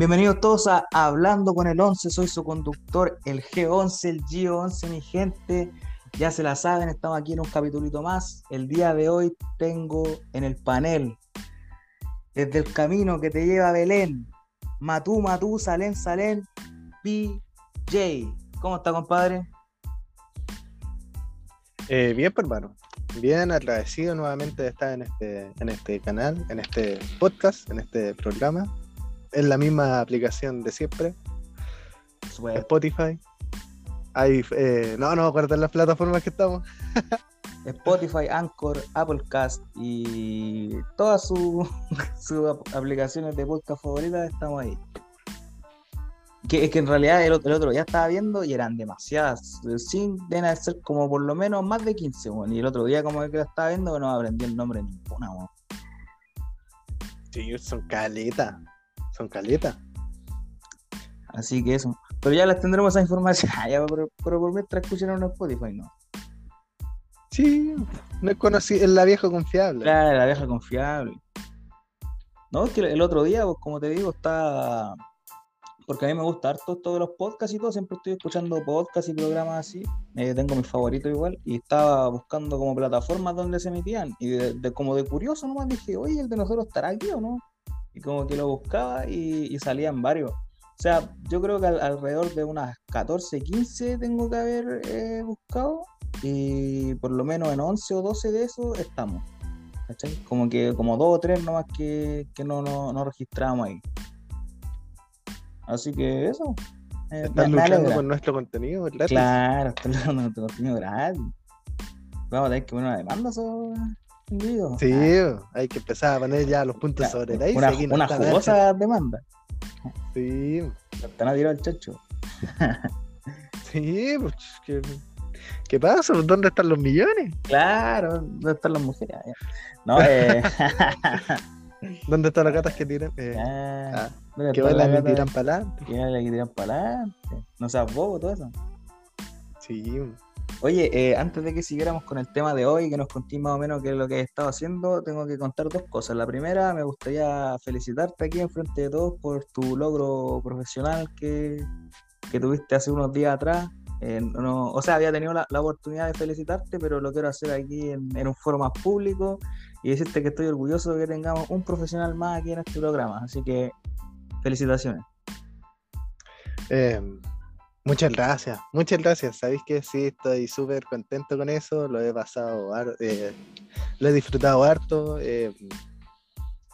Bienvenidos todos a Hablando con el 11, soy su conductor, el G11, el G11, mi gente. Ya se la saben, estamos aquí en un capitulito más. El día de hoy tengo en el panel, desde el camino que te lleva a Belén, Matú, Matú, Salén, Salén, BJ. ¿Cómo está, compadre? Eh, bien, pues, hermano. Bien agradecido nuevamente de estar en este, en este canal, en este podcast, en este programa. En la misma aplicación de siempre. Spotify. Hay, eh, no, no me las plataformas que estamos. Spotify, Anchor, Applecast y todas sus aplicaciones de podcast favoritas estamos ahí. Que, es que en realidad el, otro día estaba viendo y eran demasiadas. Sin deben ser como por lo menos más de 15, y el otro día como que lo estaba viendo no aprendí el nombre de ninguna, Sí, son caletas. Son caletas. Así que eso. Pero ya les tendremos esa información. Ah, pero, por mientras escucharon en Spotify, ¿no? Sí, no es conocido, es la vieja confiable. Claro, la vieja confiable. No, es que el otro día, pues, como te digo, está. Porque a mí me gusta harto de los podcasts y todo, siempre estoy escuchando podcasts y programas así. Eh, tengo mis favoritos igual. Y estaba buscando como plataformas donde se emitían. Y de, como de curioso nomás dije, oye, el de nosotros estará aquí o no. Y como que lo buscaba y salían varios. O sea, yo creo que alrededor de unas 14, 15 tengo que haber eh, buscado y por lo menos en 11 o 12 de esos estamos. ¿Cachai? Como que como dos o tres nomás que, que no, no, no registramos ahí. Así que eso. Eh, Estás luchando con nuestro contenido gratis. Claro, estás luchando con nuestro contenido gratis. Vamos a tener que poner una demanda sobre Sí, hay que empezar a poner ya los puntos sobre la Una, una jugosa demanda. Sí. Están a tirar al chacho. sí, pues, ¿qué, ¿qué pasa? ¿Dónde están los millones? Claro, ¿dónde están las mujeres? No, eh... ¿Dónde están las gatas que tiran? Eh, ah, que bailan y tiran para adelante. Que bailan y tiran para adelante. No seas bobo todo eso. Sí. Oye, eh, antes de que siguiéramos con el tema de hoy, que nos conté más o menos qué es lo que he estado haciendo, tengo que contar dos cosas. La primera, me gustaría felicitarte aquí en frente de todos por tu logro profesional que, tuviste hace unos días atrás. o sea, había tenido la, oportunidad de felicitarte, pero lo quiero hacer aquí en, un foro más público y decirte que estoy orgulloso de que tengamos un profesional más aquí en este programa. Así que, felicitaciones. Eh, Muchas gracias, muchas gracias. Sabéis que sí, estoy súper contento con eso. Lo he pasado, eh, lo he disfrutado harto, eh,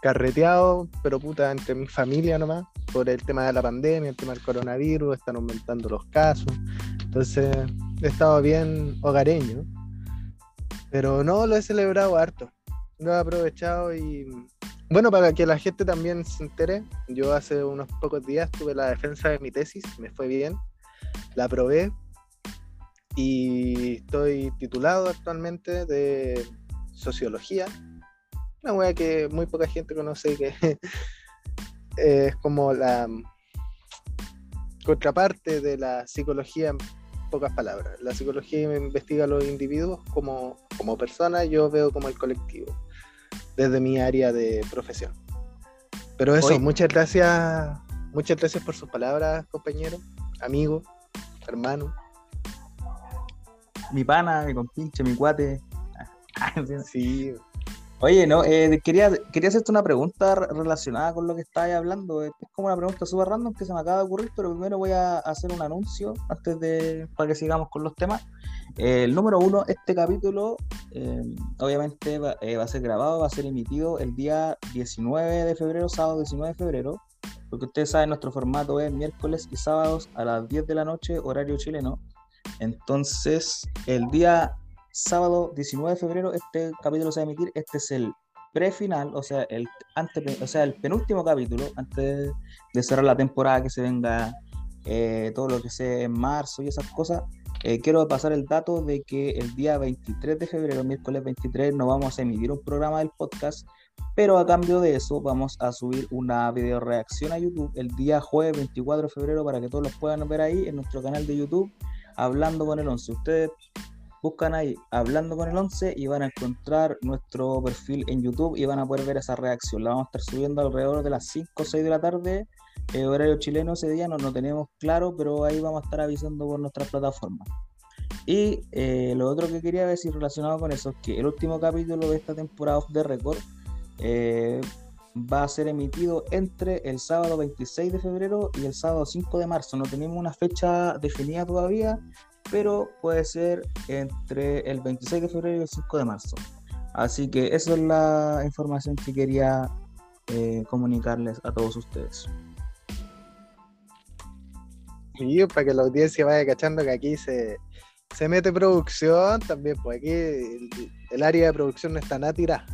carreteado, pero puta, entre mi familia nomás, por el tema de la pandemia, el tema del coronavirus, están aumentando los casos. Entonces, he estado bien hogareño, pero no lo he celebrado harto. Lo he aprovechado y bueno, para que la gente también se entere, yo hace unos pocos días tuve la defensa de mi tesis, me fue bien la probé y estoy titulado actualmente de sociología. Una wea que muy poca gente conoce que es como la contraparte de la psicología en pocas palabras. La psicología investiga a los individuos como, como personas, yo veo como el colectivo, desde mi área de profesión. Pero eso, muchas gracias, muchas gracias por sus palabras, compañero, amigo hermano. Mi pana, mi compinche, mi cuate. sí. Oye, no, eh, quería, quería hacerte una pregunta relacionada con lo que estabas hablando. Es como una pregunta súper random que se me acaba de ocurrir, pero primero voy a hacer un anuncio antes de para que sigamos con los temas. el número uno, este capítulo eh, obviamente va, eh, va, a ser grabado, va a ser emitido el día 19 de febrero, sábado 19 de febrero porque ustedes saben, nuestro formato es miércoles y sábados a las 10 de la noche, horario chileno. Entonces, el día sábado 19 de febrero, este capítulo se va a emitir. Este es el prefinal, o sea, el, ante, o sea, el penúltimo capítulo, antes de cerrar la temporada, que se venga eh, todo lo que sea en marzo y esas cosas. Eh, quiero pasar el dato de que el día 23 de febrero, miércoles 23, nos vamos a emitir un programa del podcast pero a cambio de eso vamos a subir una video reacción a YouTube el día jueves 24 de febrero para que todos los puedan ver ahí en nuestro canal de YouTube hablando con el 11. Ustedes buscan ahí hablando con el 11 y van a encontrar nuestro perfil en YouTube y van a poder ver esa reacción. La vamos a estar subiendo alrededor de las 5 o 6 de la tarde, eh, horario chileno ese día, no lo tenemos claro, pero ahí vamos a estar avisando por nuestra plataforma. Y eh, lo otro que quería decir relacionado con eso es que el último capítulo de esta temporada de Record eh, va a ser emitido entre el sábado 26 de febrero y el sábado 5 de marzo. No tenemos una fecha definida todavía, pero puede ser entre el 26 de febrero y el 5 de marzo. Así que esa es la información que quería eh, comunicarles a todos ustedes. Y para que la audiencia vaya cachando que aquí se, se mete producción también, pues aquí el, área de producción no está nada tirada.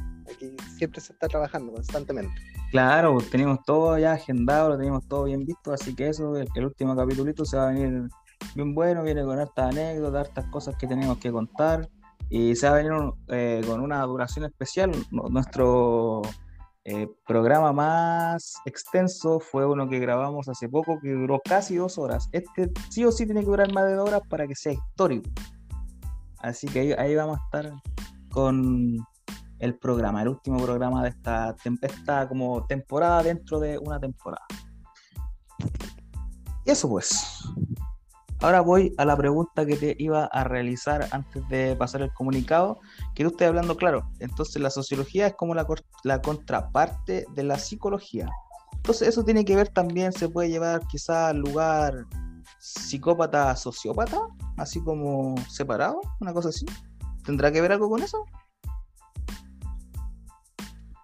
Siempre se está trabajando constantemente. Claro, pues, tenemos todo ya agendado, lo tenemos todo bien visto, así que eso, el, el último capítulo se va a venir bien bueno, viene con hartas anécdotas, hartas cosas que tenemos que contar y se va a venir eh, con una duración especial. Nuestro eh, programa más extenso fue uno que grabamos hace poco que duró casi dos horas. Este sí o sí tiene que durar más de dos horas para que sea histórico. Así que ahí, vamos a estar con el programa, el último programa de esta, esta como temporada dentro de una temporada. Y eso pues. Ahora voy a la pregunta que te iba a realizar antes de pasar el comunicado, que tú estás hablando claro. Entonces la sociología es como la, la contraparte de la psicología. Entonces eso tiene que ver también, se puede llevar quizá al lugar psicópata-sociópata, así como separado, una cosa así. ¿Tendrá que ver algo con eso?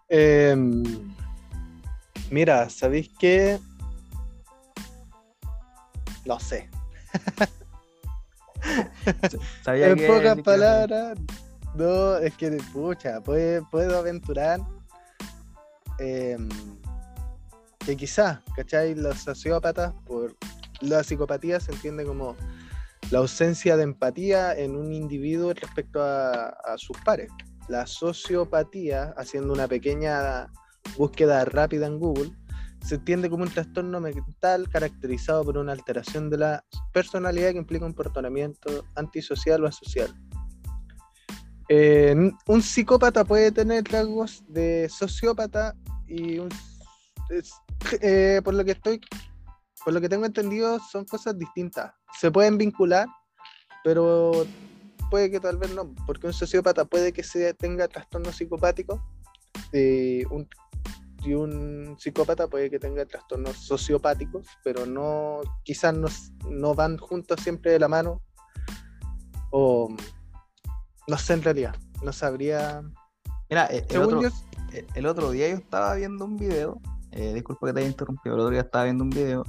Em, mira, ¿sabéis qué? Lo sé en pocas palabras, no, es que, pucha, puedo, aventurar em, que quizás, ¿cachai? Los sociópatas, por la psicopatía se entiende como la ausencia de empatía en un individuo respecto a, a sus pares. La sociopatía, haciendo una pequeña búsqueda rápida en Google, se entiende como un trastorno mental caracterizado por una alteración de la personalidad que implica un comportamiento antisocial o asocial. un psicópata puede tener rasgos de sociópata y eh, por lo que estoy por lo que tengo entendido son cosas distintas se pueden vincular pero puede que tal vez no porque un sociópata puede que se tenga trastorno psicopático eh, un y un psicópata puede que tenga trastornos sociopáticos, pero no, quizás no, van juntos siempre de la mano. O no sé en realidad, no sabría. Mira, eh, el, otro, eh, el otro, día yo estaba viendo un video, eh, disculpa que te haya interrumpido, el otro día estaba viendo un video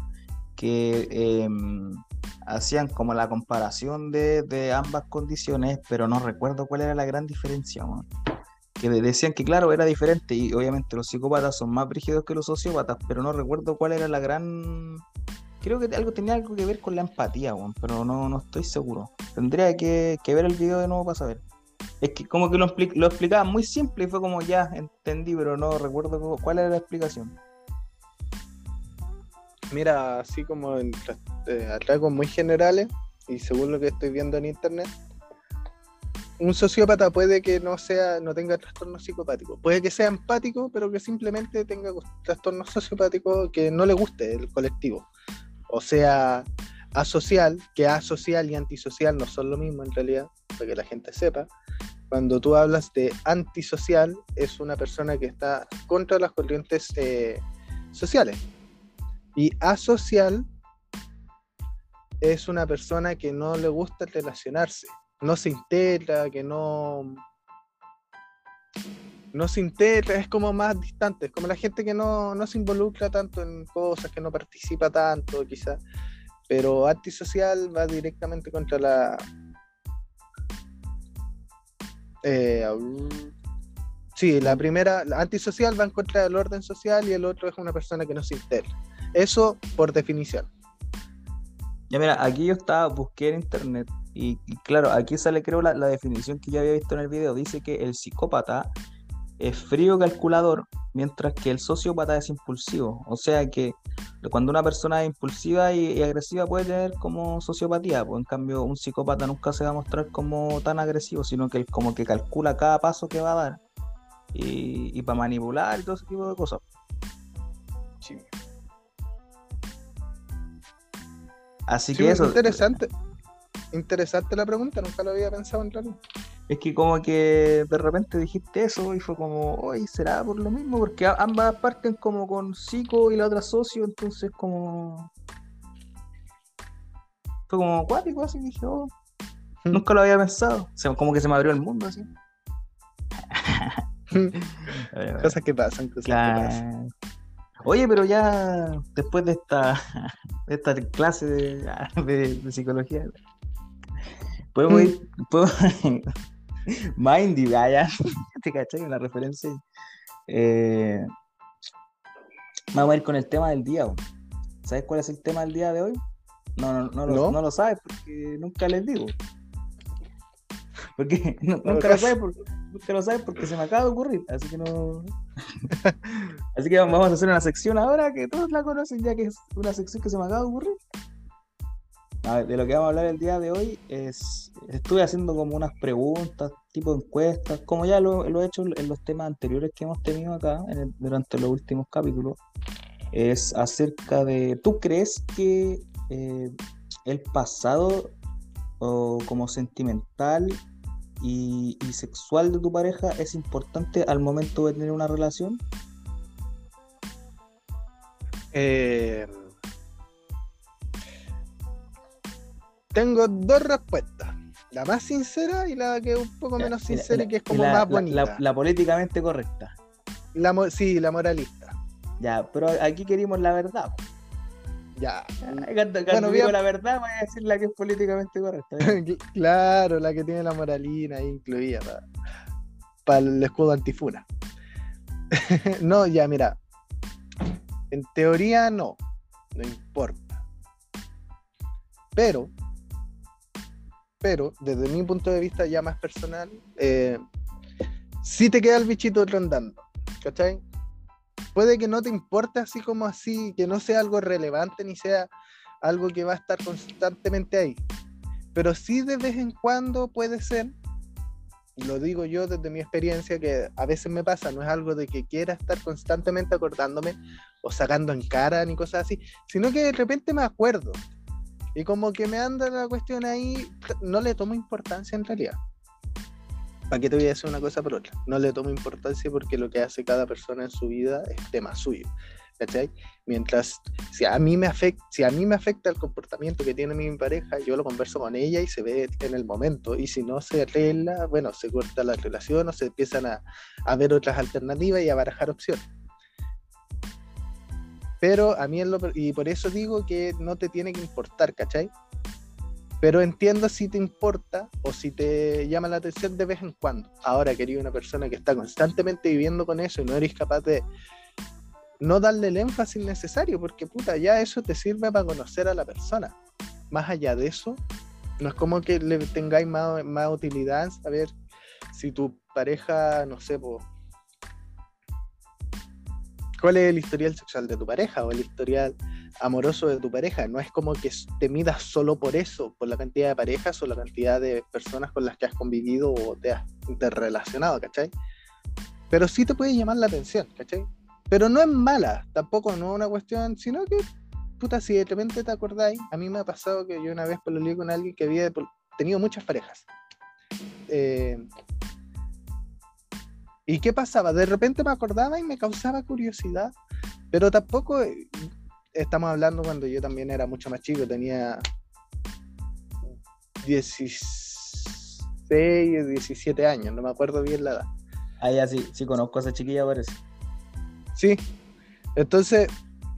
que em, hacían como la comparación de, ambas condiciones, pero no recuerdo cuál era la gran diferencia que decían que claro, era diferente y obviamente los psicópatas son más brígidos que los sociópatas, pero no recuerdo cuál era la gran... Creo que algo tenía algo que ver con la empatía, pero no, no estoy seguro. Tendría que, ver el video de nuevo para saber. Es que como que lo, lo explicaba muy simple y fue como ya entendí, pero no recuerdo cuál era la explicación. Mira, así como en eh, muy generales y según lo que estoy viendo en internet, un sociópata puede que no sea, no tenga trastorno psicopático, puede que sea empático, pero que simplemente tenga trastorno sociopático que no le guste el colectivo. O sea, asocial, que asocial y antisocial no son lo mismo en realidad, para que la gente sepa. Cuando tú hablas de antisocial, es una persona que está contra las corrientes eh, sociales. Y asocial es una persona que no le gusta relacionarse no se integra, que no, no se integra, es como más distante, es como la gente que no, se involucra tanto en cosas, que no participa tanto quizás, pero antisocial va directamente contra la... Eh, sí, la primera, la antisocial va en contra del orden social y el otro es una persona que no se integra. Eso por definición. Ya mira, aquí yo estaba, busqué en internet y, claro, aquí sale creo la, definición que ya había visto en el video. Dice que el psicópata es frío calculador, mientras que el sociópata es impulsivo. O sea que cuando una persona es impulsiva y, agresiva puede tener como sociopatía, pues en cambio un psicópata nunca se va a mostrar como tan agresivo, sino que él como que calcula cada paso que va a dar y, para manipular y todo ese tipo de cosas. Así que eso. Interesante. Interesante la pregunta, nunca lo había pensado en realidad. Es que como que de repente dijiste eso y fue como, oye, ¿será por lo mismo? Porque ambas parten como con psico y la otra socio, entonces como... Fue como acuático así, dije, oh, hmm. nunca lo había pensado. como que se me abrió el mundo así. cosas que pasan, cosas que pasan. Oye, pero ya después de esta, de esta clase de, psicología, podemos hmm. ir, Mindy, vaya, te cachai una referencia. Eh, vamos a ir con el tema del día. ¿Sabes cuál es el tema del día de hoy? No, no, no, Lo, no lo sabes porque nunca les digo. Porque nunca, lo sabes porque, nunca lo sabes porque se me acaba de ocurrir. Así que no. así que vamos a hacer una sección ahora que todos la conocen, ya que es una sección que se me acaba de ocurrir de lo que vamos a hablar el día de hoy es, estuve haciendo como unas preguntas, tipo encuestas, como ya lo, he hecho en los temas anteriores que hemos tenido acá durante los últimos capítulos, es acerca de, ¿tú crees que eh, el pasado o como sentimental y, y, sexual de tu pareja es importante al momento de tener una relación? Eh Tengo dos respuestas. La más sincera y la que es un poco menos sincera y que es como más bonita. La, políticamente correcta. La, sí, la moralista. Ya, pero aquí queremos la verdad. Ya. Cuando, cuando digo la verdad, voy a decir la que es políticamente correcta. claro, la que tiene la moralina ahí incluida para, el escudo antifuna. no, ya, mira. En teoría no, no importa. Pero pero desde mi punto de vista ya más personal, eh, si te queda el bichito rondando, ¿cachai? Puede que no te importe así como así, que no sea algo relevante ni sea algo que va a estar constantemente ahí, pero sí de vez en cuando puede ser, lo digo yo desde mi experiencia, que a veces me pasa, no es algo de que quiera estar constantemente acordándome o sacando en cara ni cosas así, sino que de repente me acuerdo, y como que me anda la cuestión ahí, no le tomo importancia en realidad. ¿Para qué te voy a decir una cosa por otra? No le tomo importancia porque lo que hace cada persona en su vida es tema suyo. ¿Cachai? Mientras, si a, mí me afecta, si a mí me afecta el comportamiento que tiene mi pareja, yo lo converso con ella y se ve en el momento. Y si no se arregla, bueno, se corta la relación o se empiezan a, a ver otras alternativas y a barajar opciones. Pero a mí, lo, y por eso digo que no te tiene que importar, ¿cachai? Pero entiendo si te importa o si te llama la atención de vez en cuando. Ahora, quería una persona que está constantemente viviendo con eso y no eres capaz de no darle el énfasis necesario, porque puta, ya eso te sirve para conocer a la persona. Más allá de eso, no es como que le tengáis más, más utilidad saber si tu pareja, no sé, pues cuál es el historial sexual de tu pareja o el historial amoroso de tu pareja. No es como que te midas solo por eso, por la cantidad de parejas o la cantidad de personas con las que has convivido o te has interrelacionado, ¿cachai? Pero sí te puede llamar la atención, ¿cachai? Pero no es mala, tampoco no es una cuestión, sino que, puta, si de repente te acordáis, a mí me ha pasado que yo una vez por lo con alguien que había tenido muchas parejas. Eh, ¿Y qué pasaba? De repente me acordaba y me causaba curiosidad, pero tampoco eh, estamos hablando cuando yo también era mucho más chico, tenía 16, 17 años, no me acuerdo bien la edad. Ah, ya sí, sí conozco a esa chiquilla, parece. Sí, entonces,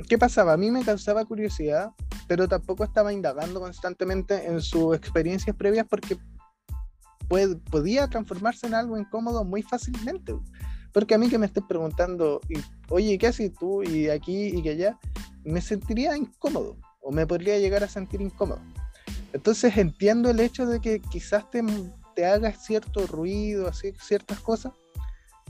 ¿qué pasaba? A mí me causaba curiosidad, pero tampoco estaba indagando constantemente en sus experiencias previas porque podía transformarse en algo incómodo muy fácilmente. Porque a mí que me estés preguntando, y, oye, ¿qué haces tú? Y aquí y que allá, me sentiría incómodo o me podría llegar a sentir incómodo. Entonces entiendo el hecho de que quizás te, te hagas cierto ruido, ciertas cosas,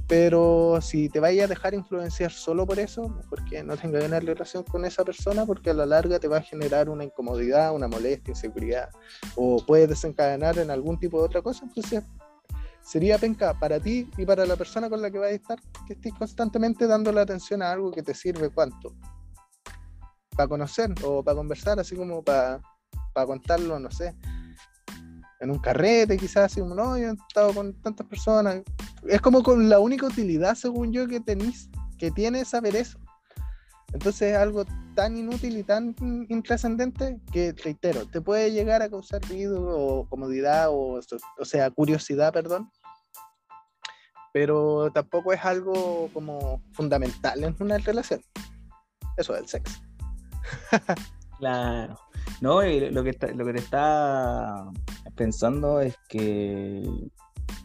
pero si te vayas a dejar influenciar solo por eso, porque no tengas una relación con esa persona, porque a la larga te va a generar una incomodidad, una molestia, inseguridad, o puedes desencadenar en algún tipo de otra cosa, entonces sería penca para ti y para la persona con la que vas a estar, que estés constantemente dando la atención a algo que te sirve cuánto. Para conocer o para conversar, así como para, para contarlo, no sé, en un carrete, quizás, así como, no, yo he estado con tantas personas. Es como con la única utilidad, según yo, que tenéis, que tiene saber eso. Entonces es algo tan inútil y tan intrascendente que, reitero, te puede llegar a causar ruido o comodidad o, o sea, curiosidad, perdón. Pero tampoco es algo como fundamental en una relación. Eso es el sexo. Claro. No, lo que, lo que te está pensando es que,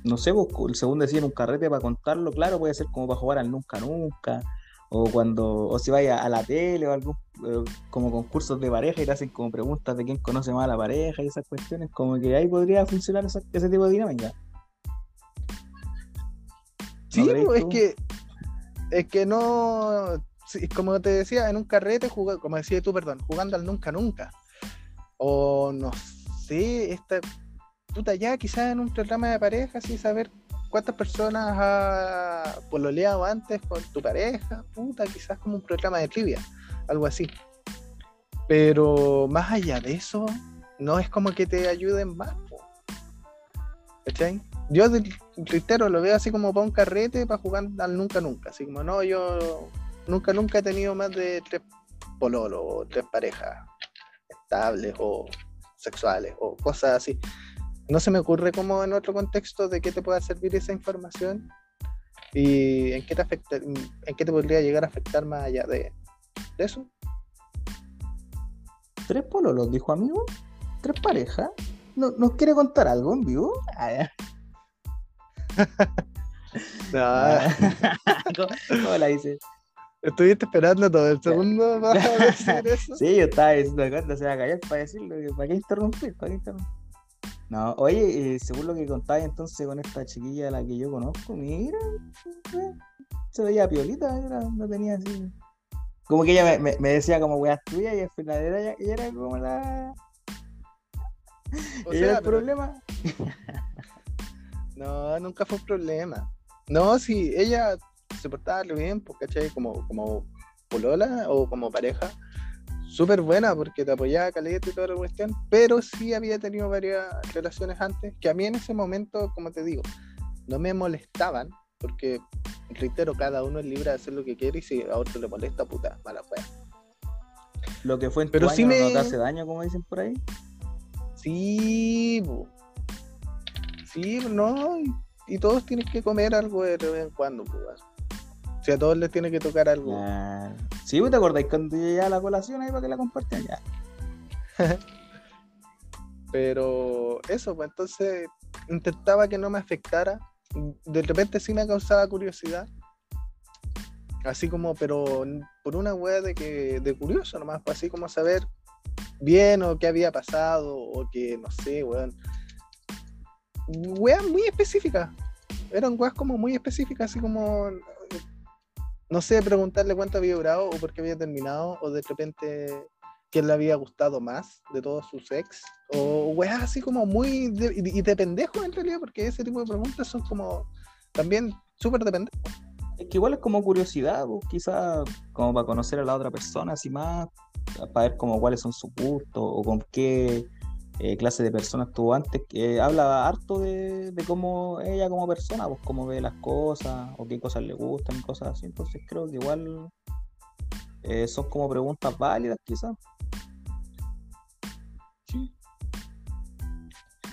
no sé, pues, según decía en un carrete para contarlo, claro, puede ser como para jugar al nunca nunca, o cuando, o si vaya a la tele o algún, eh, como concursos de pareja y te hacen como preguntas de quién conoce más a la pareja y esas cuestiones, como que ahí podría funcionar ese tipo de dinámica. Sí, pues, es que, es que no, como te decía, en un carrete, como decía tú, perdón, jugando al nunca nunca. O no sé, esta puta ya quizás en un programa de pareja, así saber cuántas personas ha pololeado antes con tu pareja, puta, quizás como un programa de trivia, algo así. Pero más allá de eso, no es como que te ayuden más. ¿Cachai? Yo reitero, lo veo así como para un carrete para jugar al nunca nunca. Así como no, yo nunca nunca he tenido más de tres pololos o tres parejas estables o sexuales o cosas así. No se me ocurre como en otro contexto de qué te pueda servir esa información y en qué te afecta, en qué te podría llegar a afectar más allá de, eso. Tres pololos, dijo amigo. Tres parejas. ¿No, ¿Nos quiere contar algo en vivo? Ah, ¿Cómo, la dice? Estuviste esperando todo el segundo para decir eso. Sí, yo estaba diciendo cuándo se va a callar para decirlo. ¿Para qué interrumpir? ¿Para qué interrumpir? No, oye, eh, según lo que contáis entonces con esta chiquilla a la que yo conozco, mira, se veía piolita, no tenía así. Como que ella me, me, decía como weas tuyas y al final era, ella, era como la. O era el problema? no, nunca fue un problema. No, sí, ella se portaba bien, pues, ¿cachai? Como, como polola o como pareja súper buena porque te apoyaba caleta y toda la cuestión, pero sí había tenido varias relaciones antes que a mí en ese momento, como te digo, no me molestaban porque, reitero, cada uno es libre de hacer lo que quiere y si a otro le molesta, puta, mala fue. Lo que fue en pero tu año no te hace daño, como dicen por ahí. Sí, sí, no, y, todos tienen que comer algo de vez en cuando, pues. Si a todos les tiene que tocar algo. Sí, ¿te acordáis cuando ya la colación ahí para que la compartan ya? Pero eso, pues entonces intentaba que no me afectara. De repente sí me causaba curiosidad. Así como, pero por una wea de que, de curioso nomás, pues así como saber bien o qué había pasado, o que no sé, weón. Weas muy específicas. Eran weas como muy específicas, así como no sé, preguntarle cuánto había durado o por qué había terminado, o de repente quién le había gustado más de todos sus ex, o weas así como muy, y de pendejo en realidad, porque ese tipo de preguntas son como también súper de pendejo. Es que igual es como curiosidad, quizás como para conocer a la otra persona, así más, para ver como cuáles son sus gustos, o con qué eh, clase de persona estuvo antes, que habla harto de, cómo ella como persona, pues cómo ve las cosas, o qué cosas le gustan, cosas así. Entonces creo que igual eh, son como preguntas válidas quizás.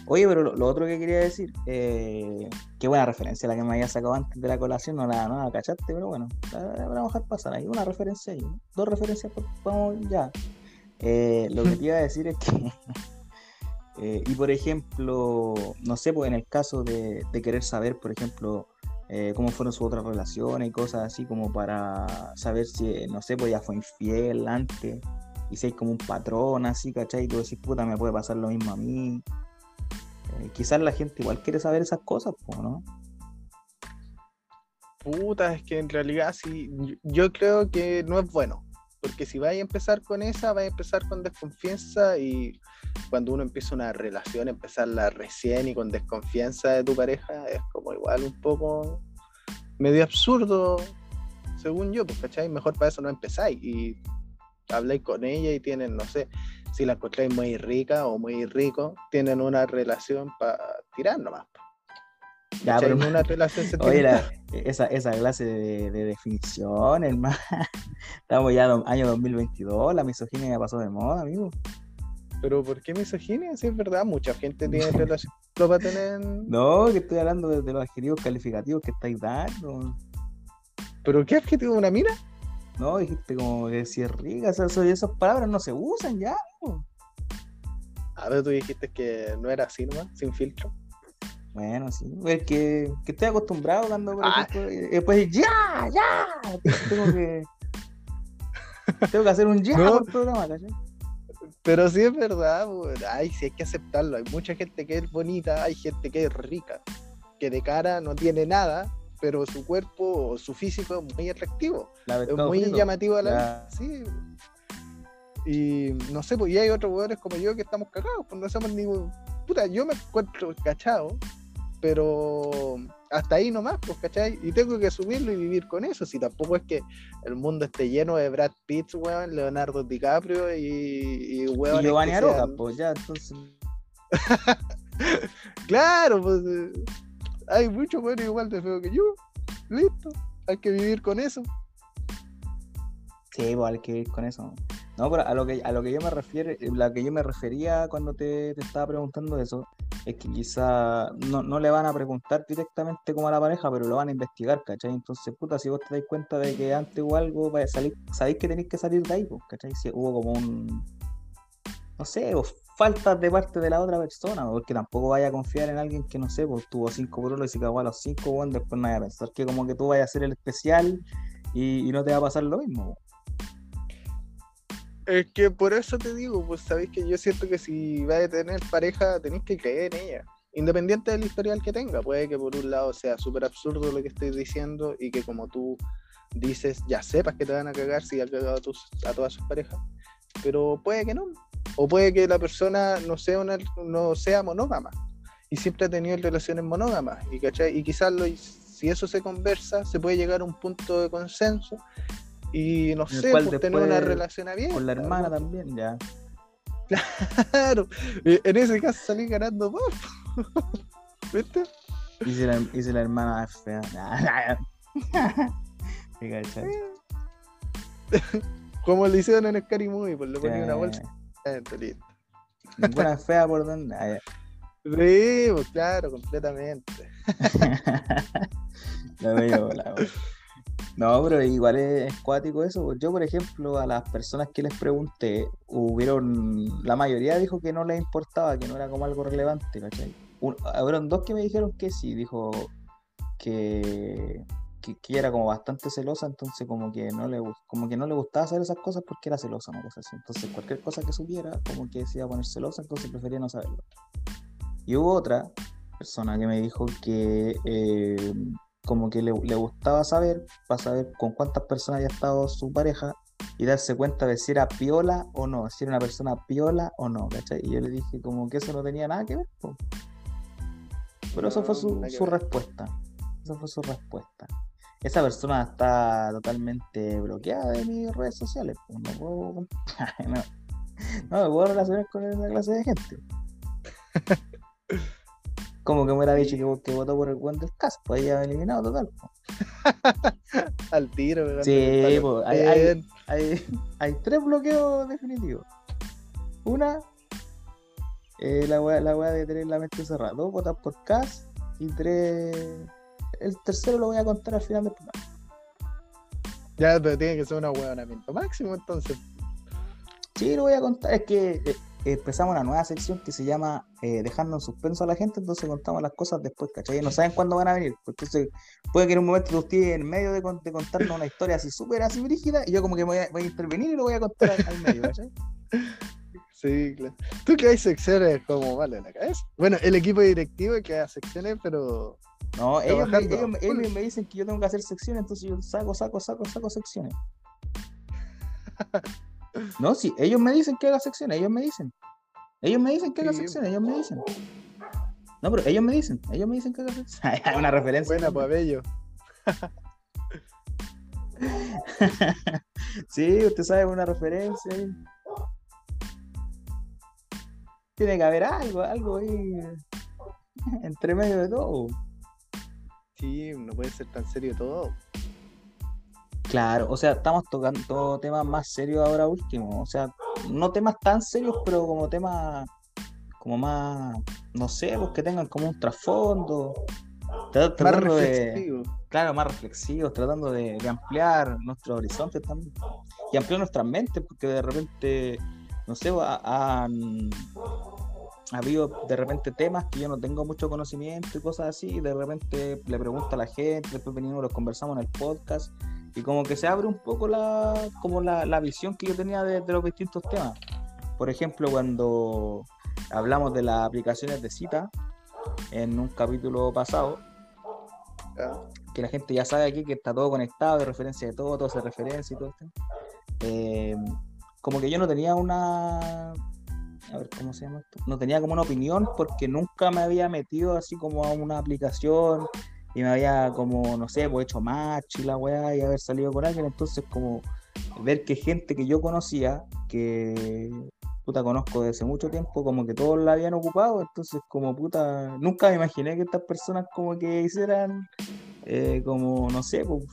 Oye, pero lo, otro que quería decir, eh, qué buena referencia la que me había sacado antes de la colación, no la, no cachaste, pero bueno, vamos a dejar pasar ahí, una referencia ahí, dos referencias, pues, vamos ya. lo que te iba a decir es que eh, y por ejemplo, no sé, pues en el caso de, querer saber, por ejemplo, eh, cómo fueron sus otras relaciones y cosas así, como para saber si, no sé, pues ya fue infiel antes, y si hay como un patrón así, ¿cachai? Y tú decís, puta, me puede pasar lo mismo a mí. Eh, quizás la gente igual quiere saber esas cosas, pues, ¿no? Puta, es que en realidad sí, yo- yo creo que no es bueno. Porque si vais a empezar con esa, vais a empezar con desconfianza y cuando uno empieza una relación, empezarla recién y con desconfianza de tu pareja, es como igual un poco medio absurdo, según yo, pues, ¿cachai? Mejor para eso no empezáis y habláis con ella y tienen, no sé, si la encontráis muy rica o muy rico, tienen una relación para tirar nomás. Ya, pero No una relación Oye, la- esa, esa clase de, de definición, hermano. Estamos ya en año 2022, la misoginia ya pasó de moda, amigo. Pero ¿por qué misoginia? Si es verdad, mucha gente tiene relación para tener... No, que estoy hablando de, de los adjetivos calificativos que estáis dando. ¿Pero qué adjetivo una mina? No, dijiste como que si es rica, esas, palabras no se usan ya. amigo. A ver, tú dijiste que no era así nomás, sin filtro. Bueno, sí. Es que, que estoy acostumbrado cuando, por Ah. ejemplo, y después ya, ya. Tengo que. Tengo que hacer un ya No. por programa, ¿cachai? Pero sí es verdad, pues, ay, sí hay que aceptarlo. Hay mucha gente que es bonita, hay gente que es rica, que de cara no tiene nada, pero su cuerpo o su físico es muy atractivo, La es muy frito. llamativo a la vista. Sí. Y no sé, pues y hay otros jugadores como yo que estamos cagados, pues no somos ningún. Puta, yo me encuentro cachado, pero hasta ahí nomás, pues, ¿cachai? Y tengo que asumirlo y vivir con eso. Si tampoco es que el mundo esté lleno de Brad Pitt, weón, Leonardo DiCaprio y, y Y weones que Giovanni Aroca, sean- pues ya, entonces. Claro, pues eh, hay muchos buenos igual de feo que yo. Listo, hay que vivir con eso. Sí, pues hay que ir con eso. No, pero a lo que, a lo que yo me refiero, eh, la que yo me refería cuando te, te estaba preguntando eso, es que quizá no, no le van a preguntar directamente como a la pareja, pero lo van a investigar, ¿cachai? Entonces, puta, si vos te dais cuenta de que antes o algo, vaya a salir, sabéis que tenéis que salir de ahí, pues, ¿cachai? Si hubo como un, no sé, o faltas de parte de la otra persona, porque tampoco vaya a confiar en alguien que, no sé, pues tuvo cinco por y se cagó a los cinco, bueno, después no vaya a pensar que como que tú vayas a ser el especial y, y no te va a pasar lo mismo. Es que por eso te digo, pues sabéis que yo siento que si vais a tener pareja, tenéis que creer en ella. Independiente del historial que tenga, puede que por un lado sea súper absurdo lo que estoy diciendo y que como tú dices, ya sepas que te van a cagar si ha cagado a, tus, a todas sus parejas. Pero puede que no. O puede que la persona no sea, una, no sea monógama y siempre ha tenido relaciones monógamas. Y, y quizás lo- si eso se conversa, se puede llegar a un punto de consenso y no sé, cual pues, tener una relación abierta. Con la hermana ¿no? también, ya. Claro, eh, en ese caso salí ganando más. ¿Viste? Y si la, y si la hermana es fea. Como le hicieron en Scary Movie, pues le ponía una Sí. bolsa. listo. Ninguna fea por donde. Ah. Sí, pues claro, completamente. La medio volada, güey. No, pero igual es cuático eso. Yo, por ejemplo, a las personas que les pregunté, hubieron. La mayoría dijo que no les importaba, que no era como algo relevante, ¿cachai? Dos que me dijeron que sí, dijo que, que, que era como bastante celosa, entonces como que no le como que no le gustaba hacer esas cosas porque era celosa, una cosa así. Entonces cualquier cosa que supiera, como que se iba a poner celosa, entonces prefería no saberlo. Y hubo otra persona que me dijo que eh, como que le, le gustaba saber, para saber con cuántas personas había estado su pareja y darse cuenta de si era piola o no, si era una persona piola o no, ¿cachai? Y yo le dije como que eso no tenía nada que ver, po. Pero eso fue No, su, respuesta. Esa fue su respuesta. Esa persona está totalmente bloqueada de mis redes sociales. pues, No puedo, no, no me puedo relacionar con esa clase de gente. Como que me hubiera dicho que, que votó por el buen del caso, pues ahí ya eliminado total. Al tiro, pegando Sí, pues, hay- hay-. Hay, hay tres bloqueos definitivos. Una, eh, la weá la de tener la mente cerrada. Dos, votar por CAS. Y tres, el tercero lo voy a contar al final del programa. Ya, pero tiene que ser un ahueonamiento máximo entonces. Sí, lo voy a contar. Es que eh, empezamos una nueva sección que se llama eh, Dejando en suspenso a la gente, entonces contamos las cosas después, ¿cachai? No saben cuándo van a venir. pues, Entonces, puede que en un momento tú estés en medio de, con- de contarnos una historia así súper así brígida y yo como que voy a, voy a intervenir y lo voy a contar al, al medio, ¿cachai? Sí, claro. Tú que hay secciones como vale la cabeza. Bueno, el equipo directivo que hay secciones, pero No, ellos me, Trabajando. ellos me- ellos me dicen que yo tengo que hacer secciones, entonces yo saco, saco, saco, saco secciones. No, sí, ellos me dicen que haga secciones, ellos me dicen. Ellos me dicen que haga Sí. secciones, ellos me dicen. No, pero ellos me dicen, ellos me dicen que haga secciones. Hay una referencia. Buena, pues bello. sí, usted sabe una referencia. Tiene que haber algo, algo ahí entre medio de todo. Sí, no puede ser tan serio todo. Claro, o sea, estamos tocando temas más serios ahora último. O sea, no temas tan serios, pero como temas como más, no sé, pues que tengan como un trasfondo. Tra- Más Tratando de, reflexivo. claro, más reflexivos, tratando de, de ampliar nuestros horizontes también. Y ampliar nuestras mentes, porque de repente, no sé, ha- han ha habido de repente temas que yo no tengo mucho conocimiento y cosas así, y de repente le pregunto a la gente, después venimos, los conversamos en el podcast, y como que se abre un poco la, como la, la visión que yo tenía de, de los distintos temas. Por ejemplo, cuando hablamos de las aplicaciones de cita en un capítulo pasado, que la gente ya sabe aquí que está todo conectado, de referencia de todo, todo se referencia y todo esto. Eh, como que yo no tenía una. A ver, ¿cómo se llama esto? No tenía como una opinión porque nunca me había metido así como a una aplicación y me había como, no sé, pues hecho match y la weá y haber salido con alguien. Entonces, como ver que gente que yo conocía, que puta conozco desde hace mucho tiempo, como que todos la habían ocupado, entonces como puta, nunca me imaginé que estas personas como que hicieran eh, como, no sé, pues,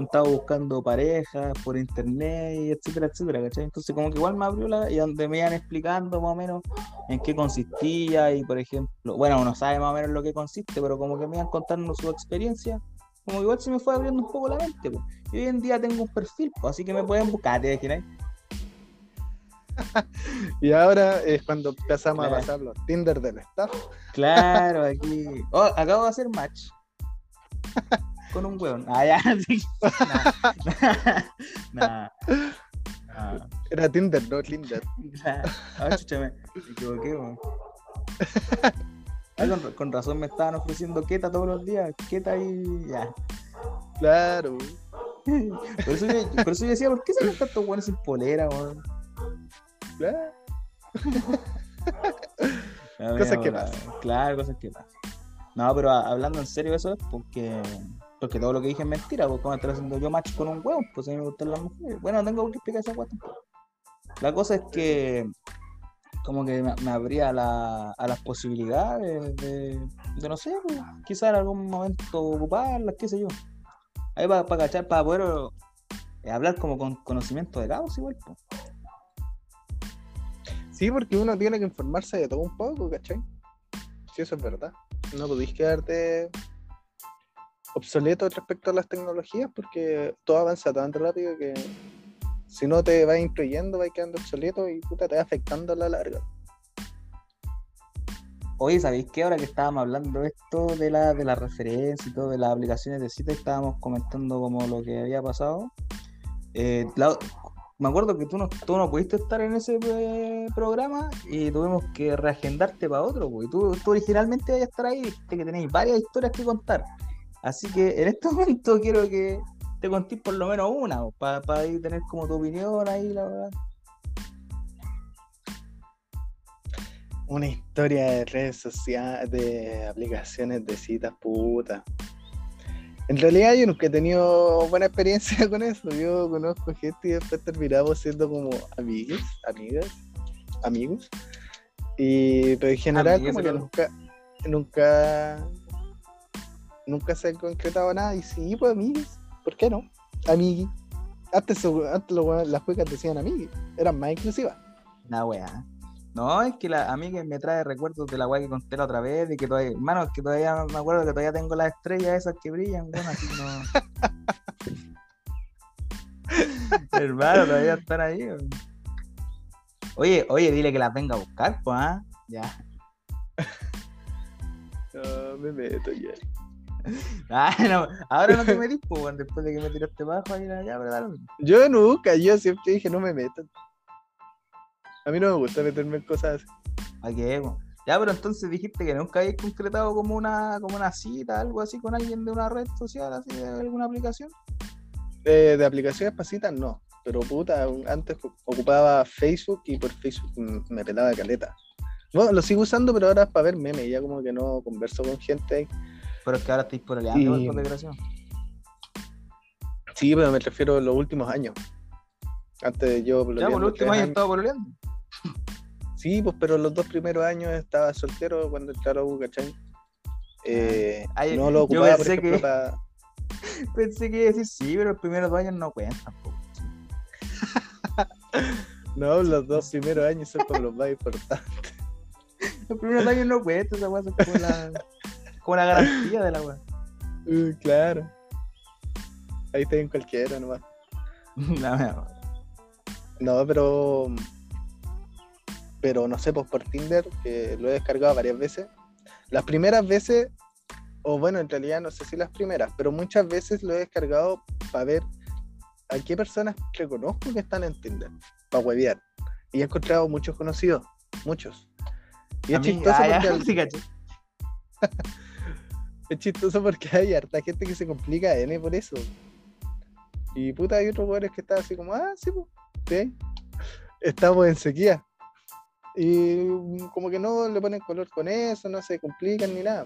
estado buscando parejas por internet, y etcétera, etcétera, ¿cachai? Entonces como que igual me abrió la, y donde me iban explicando más o menos en qué consistía y por ejemplo, bueno, uno sabe más o menos lo que consiste, pero como que me iban contando su experiencia, como que igual se me fue abriendo un poco la mente, pues. Y hoy en día tengo un perfil, pues, así que me pueden buscar, ¿te imaginas? Y ahora es cuando empezamos Claro. a pasar los Tinder del staff. Claro, aquí. Oh, acabo de hacer match. Con un hueón. Ah, ya, sí. Nah. Nah. Nah. Era Tinder, no Tinder. Ah, chucha, me, equivoqué, weón. Ah, con, con razón me estaban ofreciendo queta todos los días. Queta y ya. Claro. Por eso, yo, por eso yo decía, ¿por qué se ven tantos buenos sin polera, weón? claro. Ah, Cosas que pasan. Claro, cosas que pasan. No, pero hablando en serio eso es porque, porque todo lo que dije es mentira, porque como estoy haciendo yo match con un hueón, pues a mí me gustan las mujeres. Bueno, no tengo que explicar esa cuestión. La cosa es que como que me, abría a las posibilidades de, no sé, pues, quizás en algún momento ocuparlas, qué sé yo. Ahí para cachar, para poder eh, hablar como con conocimiento de causa igual, pues. Sí, porque uno tiene que informarse de todo un poco, ¿cachai? Sí, eso es verdad. No podéis quedarte obsoleto respecto a las tecnologías porque todo avanza tan rápido que si no te vas instruyendo, vas quedando obsoleto y puta, te va afectando a la larga. Oye, ¿sabéis qué? Ahora que estábamos hablando de esto de la, de la referencia y todo, de las aplicaciones de cita, estábamos comentando como lo que había pasado. Eh, me acuerdo que tú no, tú no pudiste estar en ese eh, programa y tuvimos que reagendarte para otro, y tú, tú originalmente ibas a estar ahí, dijiste que tenéis varias historias que contar. Así que en este momento quiero que te contéis por lo menos una, para tener como tu opinión ahí, la verdad. Una historia de redes sociales, de aplicaciones de citas, puta. En realidad yo nunca he tenido buena experiencia con eso. Yo conozco gente y después terminamos siendo como amigos, amigas, amigos. Y pero en general Amigues, como que claro. nunca, nunca, nunca se ha concretado nada. Y sí, pues amigos, ¿por qué no? Amigui. Antes, antes las cuecas decían amigui, eran más inclusivas. Una wea. No, es que la, a mí que me trae recuerdos de la weá que conté la otra vez, de que todavía, hermano, es que todavía me acuerdo que todavía tengo las estrellas esas que brillan, bueno, así no. hermano, todavía están ahí. weón. Oye, oye, dile que las venga a buscar, pues, ¿ah? Ya. No, me meto ya. Ah, no, ahora no te metís, pues, después de que me tiraste bajo ahí, lo mismo. Yo nunca, yo siempre dije no me metan. A mí no me gusta meterme en cosas así. ¿A qué? Ya, pero entonces dijiste que nunca habéis concretado como una, como una cita, algo así con alguien de una red social, así de alguna aplicación. De, de aplicaciones para citas, no. Pero puta, antes ocupaba Facebook y por Facebook me pelaba caleta. Bueno, lo sigo usando, pero ahora es para ver memes. Ya como que no converso con gente. Pero es que ahora estáis pololeando, Y- por desgracia. Sí, pero me refiero a los últimos años. Antes de yo Ya, por los últimos años. estaba pololeando. Sí, pues, pero los dos primeros años estaba soltero cuando entré a la U, ¿cachai? Eh, Ay, no lo ocupaba, por pensé ejemplo, que- para... Pensé que iba a decir sí, pero los primeros dos años no cuentan. No, los dos primeros años son como los más importantes. Los primeros años no cuentan, esa weá es como la, como la garantía de la weá. Uh, claro. Ahí está en cualquiera nomás. No, pero. Pero no sé, pues por Tinder, que lo he descargado varias veces. Las primeras veces, o bueno, en realidad no sé si las primeras, pero muchas veces lo he descargado para ver a qué personas reconozco que están en Tinder, para huevear. Y he encontrado muchos conocidos, muchos. Y es chistoso, ah, porque al- sí, caché. es chistoso porque hay harta gente que se complica N por eso. Y puta, hay otros jugadores que están así como, ah, sí, pues, sí. Estamos en sequía. Y como que no le ponen color con eso, no se complican ni nada.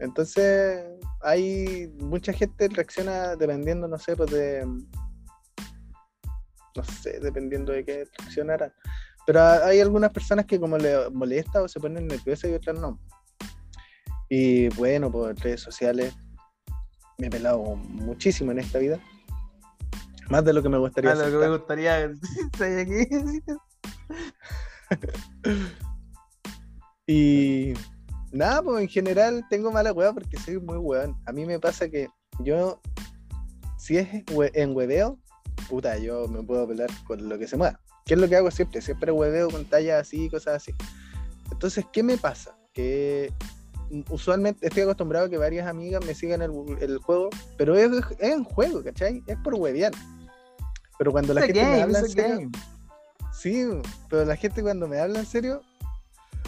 Entonces, hay mucha gente reacciona dependiendo, no sé, pues de. No sé, dependiendo de qué reaccionarán. Pero ha- hay algunas personas que como le molesta o se ponen nerviosas y otras no. Y bueno, por redes sociales me he pelado muchísimo en esta vida. Más de lo que me gustaría Ah, lo que me gustaría aquí. Y nada, pues en general tengo mala hueá porque soy muy hueón. A mí me pasa que yo, si es en hueveo, puta, yo me puedo pelar con lo que se mueva. ¿Qué es lo que hago siempre? Siempre hueveo con tallas así, cosas así. Entonces, ¿qué me pasa? Que usualmente estoy acostumbrado a que varias amigas me sigan el, el juego, pero es, es en juego, ¿cachai? Es por huevear. Pero cuando la It's a gente me game, habla en serio. Sí, pero la gente cuando me habla en serio,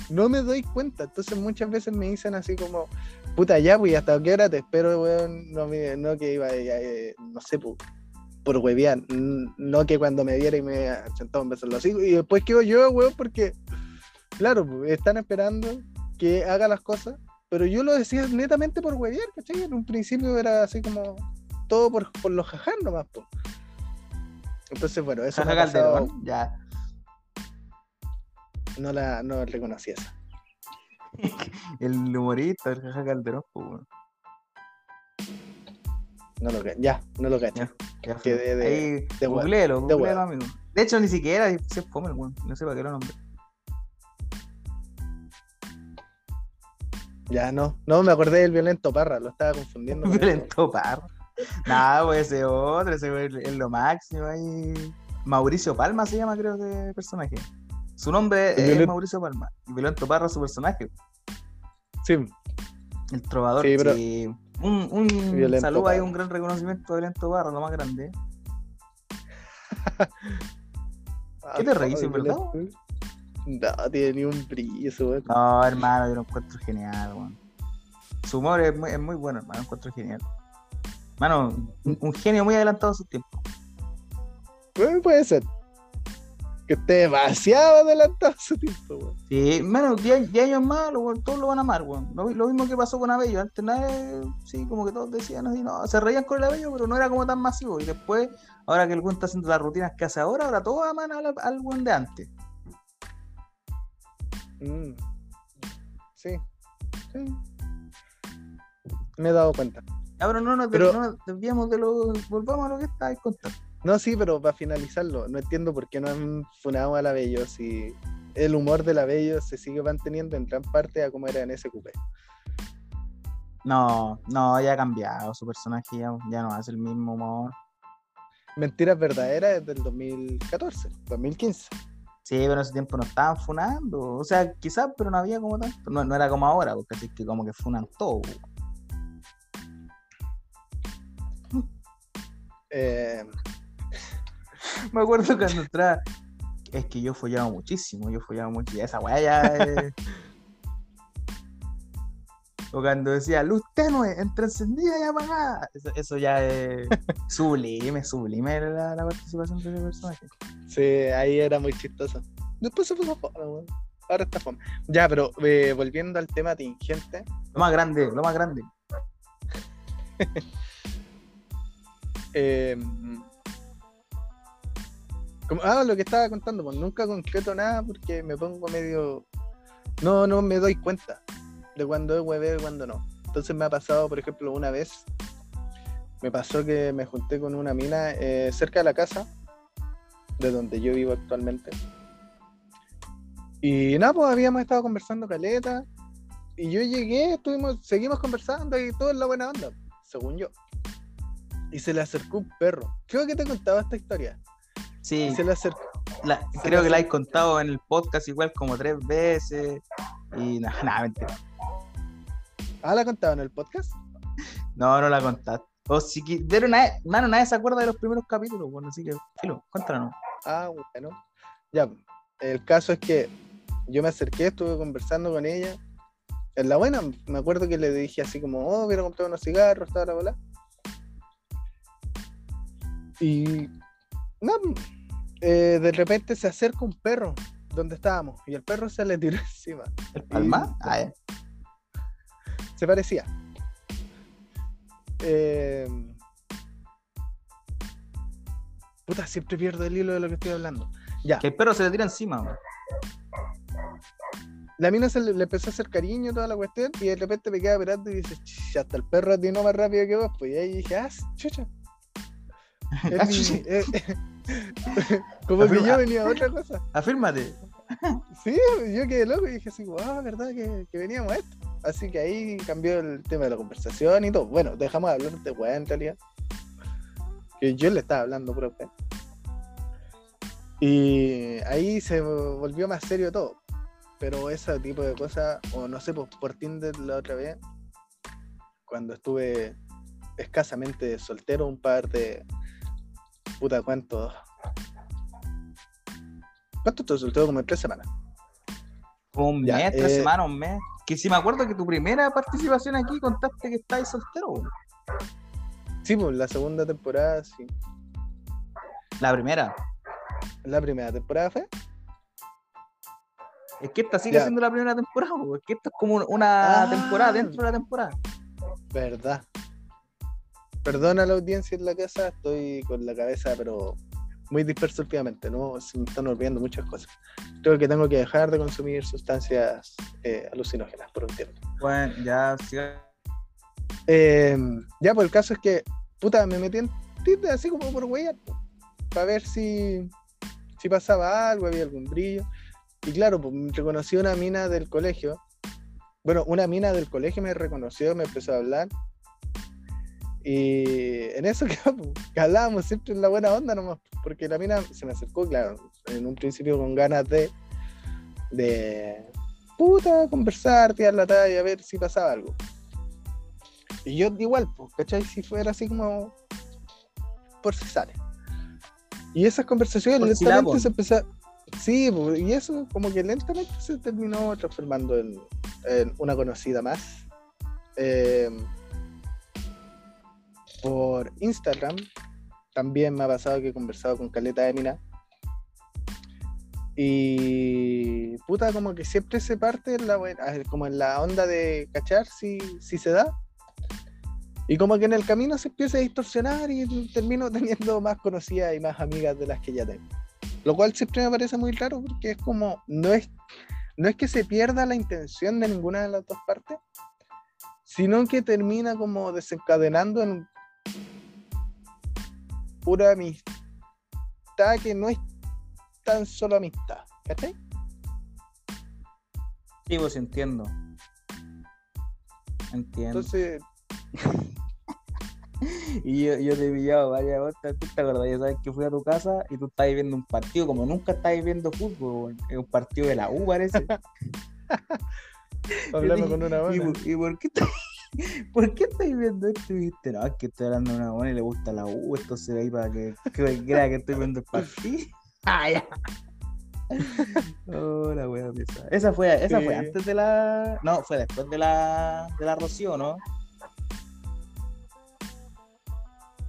no me doy cuenta. Entonces muchas veces me dicen así como, puta ya, pues ¿y hasta qué hora te espero, weón. No, no que iba, eh, no sé, por, por huevear. No que cuando me viera y me sentaba un beso en los hijos. Y después quedo yo, weón, porque, claro, pues, están esperando que haga las cosas. Pero yo lo decía netamente por huevear, ¿cachai? En un principio era así como todo por, por los jajar nomás, pues. Entonces, bueno, eso me Jaja ha pasado- ya. No la no reconocí esa. El humorista, el Jaja Calderón, pues. No lo ya, no lo cacho. Ya. Ya de- de- Ahí, de hueá, googleelo, de googleelo, hueá. amigo. De hecho, ni siquiera se fome el weón. No sé para qué lo nombré. Ya no, no me acordé del violento Parra, lo estaba confundiendo. Violento parro. Nada, pues ese otro, ese es lo máximo ahí. Mauricio Palma se llama, creo, que personaje. Su nombre es Mauricio Palma. Y Violento Parra su personaje. Sí, El trovador. Sí, pero- sí. Un, un saludo ahí, Parra. un gran reconocimiento a Violento Parra, lo más grande. ¿Qué te reís, en verdad? No, tiene ni un brillo, weón. No, hermano, yo lo encuentro genial, weón. Su humor es muy, es muy bueno, hermano, lo encuentro genial. Mano, un, un genio muy adelantado a su tiempo. Bueno, puede ser. Que esté demasiado adelantado su tiempo, weón. Sí, menos 10 10 años más, lo- todos lo van a amar, weón. Lo, lo mismo que pasó con Abello. Antes nadie, sí, como que todos decían así, no, se reían con el Abello, pero no era como tan masivo. Y después, ahora que el weón está haciendo las rutinas que hace ahora, ahora todos aman al, al weón de antes. Mm. Sí, sí. Me he dado cuenta. Pero no nos, Pero- no nos desviamos de lo. Volvamos a lo que estáis contando. No, sí, pero para finalizarlo, no entiendo por qué no han funado al Abello si el humor del Abello se sigue manteniendo en gran parte a como era en SQP. No, no, ya ha cambiado su personaje, ya, ya no hace el mismo humor. Mentiras verdaderas es del 2014, 2015. Sí, pero en ese tiempo no estaban funando. O sea, quizás, pero no había como tanto. No, no era como ahora, porque así que como que funan todo. Eh, Me acuerdo cuando entraba. Es que yo follaba muchísimo, yo follaba mucho. Y esa weá ya O cuando decía luz tenue, entre encendida y apagada. Eso, eso ya es sublime, sublime la, la participación de ese personaje. Sí, ahí era muy chistoso. Después se puso fome, weón. Ahora está fome. Ya, pero eh, volviendo al tema tingente, Lo más grande, lo más grande. eh, como, ah, lo que estaba contando, pues nunca concreto nada porque me pongo medio. No, no me doy cuenta de cuando es hueveo y cuando no. Entonces me ha pasado, por ejemplo, una vez, me pasó que me junté con una mina eh, cerca de la casa, de donde yo vivo actualmente. Y nada, pues habíamos estado conversando caleta. Y yo llegué, estuvimos, seguimos conversando y todo en la buena onda, según yo. Y se le acercó un perro. Creo que te contaba esta historia. Sí, Y se le acercó. la- se creo que la he contado en el podcast igual como tres veces. Y nada, nada, mentira. Ah, la contaba en el podcast. No, no la contaste. O si qui- pero nadie, mano, nadie se acuerda de los primeros capítulos, bueno, así que, filo, cuéntanos. Ah, bueno. Ya, el caso es que yo me acerqué, estuve conversando con ella. En la buena, me acuerdo que le dije así como, oh, quiero comprar unos cigarros, estaba la bola. Y no, eh, de repente se acerca un perro donde estábamos y el perro se le tiró encima. ¿El Palma? Ah, ya. Se parecía. Eh, Puta, siempre pierdo el hilo de lo que estoy hablando. Ya. Que el perro se le tira encima, weón. La mina se le, le empezó a hacer cariño toda la cuestión y de repente me queda mirando y dice, "Ch, hasta el perro atinó más rápido que vos, pues y ahí dije, ah, chucha. Es Ah, mi- chucha. Como que yo venía a otra cosa. Afírmate. Sí, yo quedé loco y dije así, ah, verdad que, que veníamos a esto. Así que ahí cambió el tema de la conversación y todo. Bueno, dejamos de hablar de weá en realidad. Que yo le estaba hablando puro. Y ahí se volvió más serio todo. Pero ese tipo de cosas, o no sé, pues por Tinder la otra vez, cuando estuve escasamente soltero, un par de. Puta, ¿cuánto? ¿Cuánto estuve soltero? Como en tres semanas. Como un Ya, mes, tres eh, semanas, un mes. Que si me acuerdo que tu primera participación aquí contaste que estabas soltero. Sí, pues la segunda temporada, sí. La primera. La primera temporada fue. Es que esta sigue Ya. siendo la primera temporada, weón. Es que esto es como una Ah. temporada dentro de la temporada. Verdad. Perdona a la audiencia en la casa, estoy con la cabeza, pero muy disperso últimamente, ¿no? Se me están olvidando muchas cosas. Creo que tengo que dejar de consumir sustancias eh, alucinógenas por un tiempo. Bueno, ya siga. Eh, ya, pues el caso es que, puta, me metí en Tinder así como por huear, para ver si, si pasaba algo, había algún brillo. Y claro, pues me reconoció una mina del colegio. Bueno, una mina del colegio me reconoció, me empezó a hablar. Y en eso que, que hablábamos siempre en la buena onda nomás, porque la mina se me acercó, claro, en un principio con ganas de, de puta, conversar, tirar la talla, a ver si pasaba algo. Y yo igual, pues, ¿cachai? Si fuera así como por si sale. Y esas conversaciones Por lentamente se empezaron. Sí, pues, y eso como que lentamente se terminó transformando en, en una conocida más. Eh, por Instagram también me ha pasado que he conversado con Caleta de Mina. Y puta, como que siempre se parte en la, buena- como en la onda de cachar si, si se da. Y como que en el camino se empieza a distorsionar y termino teniendo más conocidas y más amigas de las que ya tengo. Lo cual siempre me parece muy raro porque es como, no es, no es que se pierda la intención de ninguna de las dos partes, sino que termina como desencadenando en pura amistad que no es tan solo amistad. ¿Cachai? Sí, pues entiendo. Entiendo. Entonces, Y yo, yo te he pillado varias veces, ¿tú te acuerdas? Ya sabes que fui a tu casa y tú estabas viendo un partido, como nunca estabas viendo fútbol, es un partido de la U, parece. hablando con una ¿Y, buena. por- y por qué estás ¿Por qué estáis viendo esto? Y dijiste, no, es que estoy hablando de una buena y le gusta la U, esto se ve ahí para que, que crea que estoy viendo el partido. Ah, ya. Oh, la wea pesada. Esa fue, esa fue antes de la. No, fue después de la de la Rocío, ¿no?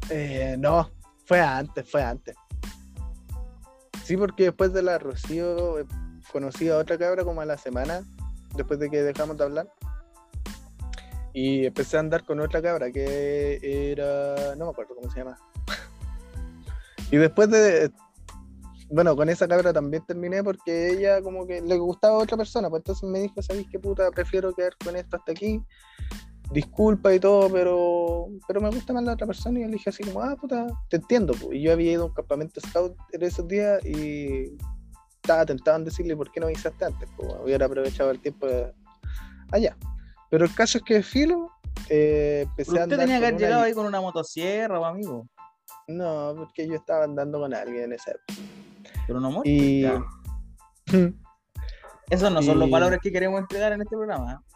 Eh, no, fue antes, fue antes. Sí, porque después de la Rocío eh, conocí a otra cabra como a la semana, después de que dejamos de hablar. Y empecé a andar con otra cabra que era. no me acuerdo cómo se llama. y después de. Bueno, con esa cabra también terminé porque ella como que le gustaba a otra persona, pues entonces me dijo, ¿sabéis qué puta? Prefiero quedar con esto hasta aquí disculpa y todo, pero, pero me gusta más la otra persona. Y yo le dije así como, ah, puta, te entiendo. po". Y yo había ido a un campamento scout en esos días y estaba tentado en decirle, ¿por qué no me avisaste antes? Pues hubiera aprovechado el tiempo allá. Pero el caso es que Filo, eh, empecé Pero usted tenía que haber llegado ahí con una motosierra, o amigo. No, porque yo estaba andando con alguien en esa época. Pero no muerto. Y... Esos no son los valores que queremos entregar en este programa. ¿eh?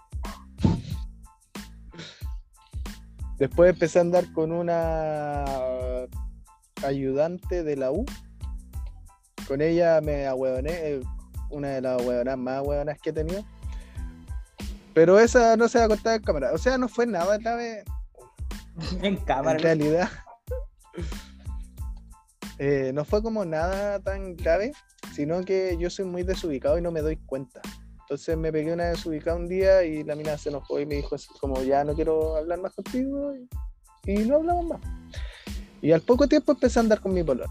Después empecé a andar con una ayudante de la U. Con ella me ahueoné, eh, una de las hueonas más ahueonas que he tenido. Pero esa no se va a contar en cámara. O sea, no fue nada grave En cámara. en realidad. Eh, no fue como nada tan grave, sino que yo soy muy desubicado y no me doy cuenta. Entonces me pegué una desubicada un día y la mina se enojó y me dijo así como ya no quiero hablar más contigo y, y no hablamos más. Y al poco tiempo empecé a andar con mi polola.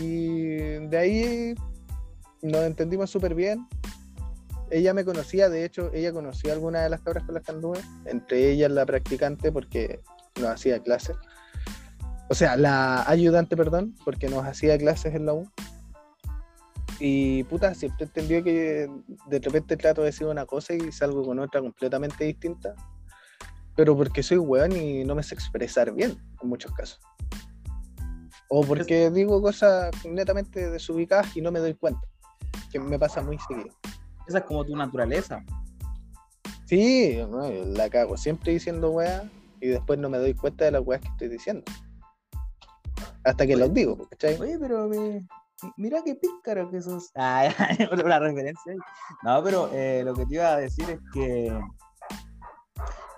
Y de ahí nos entendimos súper bien. Ella me conocía, de hecho, ella conocía algunas de las cabras con las que anduve, entre ellas la practicante porque nos hacía clases. O sea, la ayudante, perdón, porque nos hacía clases en la U. Y puta, siempre entendió que de repente trato de decir una cosa y salgo con otra completamente distinta. Pero porque soy weón y no me sé expresar bien en muchos casos. O porque digo cosas netamente desubicadas y no me doy cuenta. Que me pasa muy seguido. Esa es como tu naturaleza. Sí, no, yo la cago siempre diciendo weá y después no me doy cuenta de las weas que estoy diciendo. Hasta que los digo, ¿cachai? Oye, pero me- mira qué pícaro que sos. Ah, una referencia ahí. No, pero eh, lo que te iba a decir es que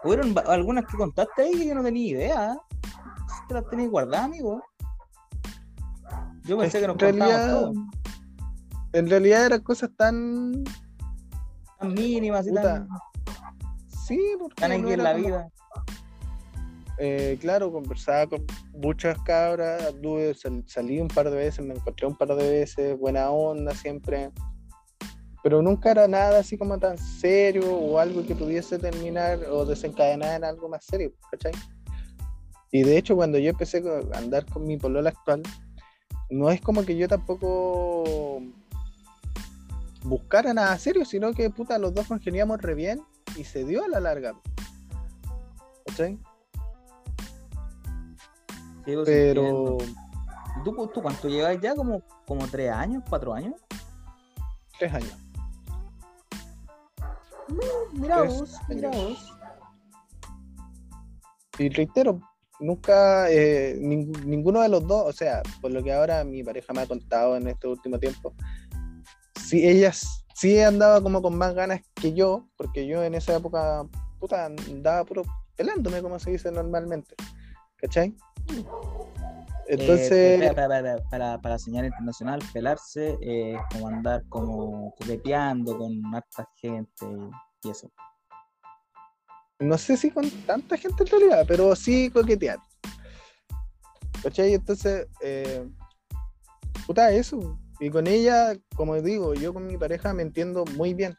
hubieron algunas que contaste ahí que yo no tenía idea. Te las tenías guardadas, amigo. Yo pensé que nos realidad, todo. en realidad eran cosas tan, Tan mínimas y Puta, tan, sí, porque tan aquí no en la como- vida. eh, claro, conversaba con muchas cabras, anduve, sal- salí un par de veces, me encontré un par de veces, buena onda siempre, pero nunca era nada así como tan serio o algo que pudiese terminar o desencadenar en algo más serio, ¿cachai? Y de hecho cuando yo empecé a andar con mi polola actual, no es como que yo tampoco buscara nada serio, sino que puta, los dos congeniamos re bien y se dio a la larga. ¿Cachai? Sí, pues, Pero entiendo. ¿Y ¿Tú, tú cuánto llevas ya? ¿Como, como tres años, cuatro años? tres años. Mira Tres vos, mira vos. Y reitero, nunca, eh, ning- ninguno de los dos, o sea, por lo que ahora mi pareja me ha contado en este último tiempo, sí, ella sí andaba como con más ganas que yo, porque yo en esa época, puta, andaba puro pelándome, como se dice normalmente. ¿Cachai? Entonces, Eh, para, para, para, para, señal internacional, pelarse eh, es como andar como coqueteando con harta gente y eso. no sé si con tanta gente en realidad, pero sí coquetear. ¿Cachai? Entonces, eh, puta, eso. Y con ella, como digo, yo con mi pareja me entiendo muy bien.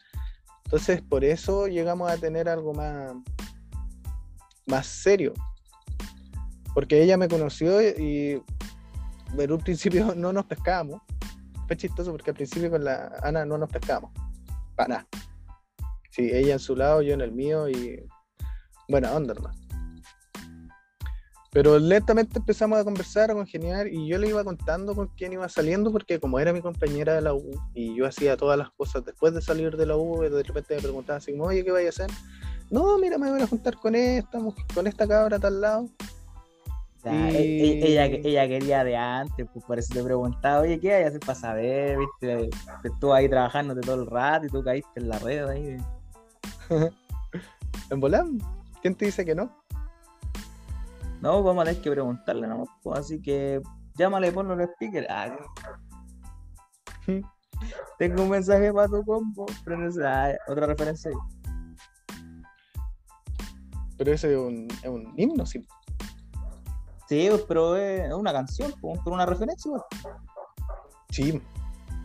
Entonces, por eso llegamos a tener algo más, más serio. Porque ella me conoció y en un principio no nos pescábamos. Fue chistoso porque al principio con la Ana no nos pescábamos. Para nada. Sí, ella en su lado, yo en el mío y buena onda, hermano. Pero lentamente empezamos a conversar, a congeniar, y yo le iba contando con quién iba saliendo, porque como era mi compañera de la U, y yo hacía todas las cosas después de salir de la U, y de repente me preguntaba así, oye, ¿qué vaya a hacer? No, mira, me voy a juntar con esta, con esta cabra tal lado. Ya, Y- e- e- ella, ella quería de antes, pues por eso te preguntaba, oye, ¿qué hay hacer para saber? ¿Viste? Te estuvo ahí trabajando todo el rato y tú caíste en la red ahí. ¿En volán? ¿Quién te dice que no? No, vamos a tener que preguntarle, ¿no? Pues, así que llámale, ponlo en el speaker. Ah, tengo un mensaje para tu combo. Pero no sé, ah, otra referencia. Pero ese es un, es un himno, sí. Sí, pues, pero es una canción, pues, por una referencia. pues. Sí.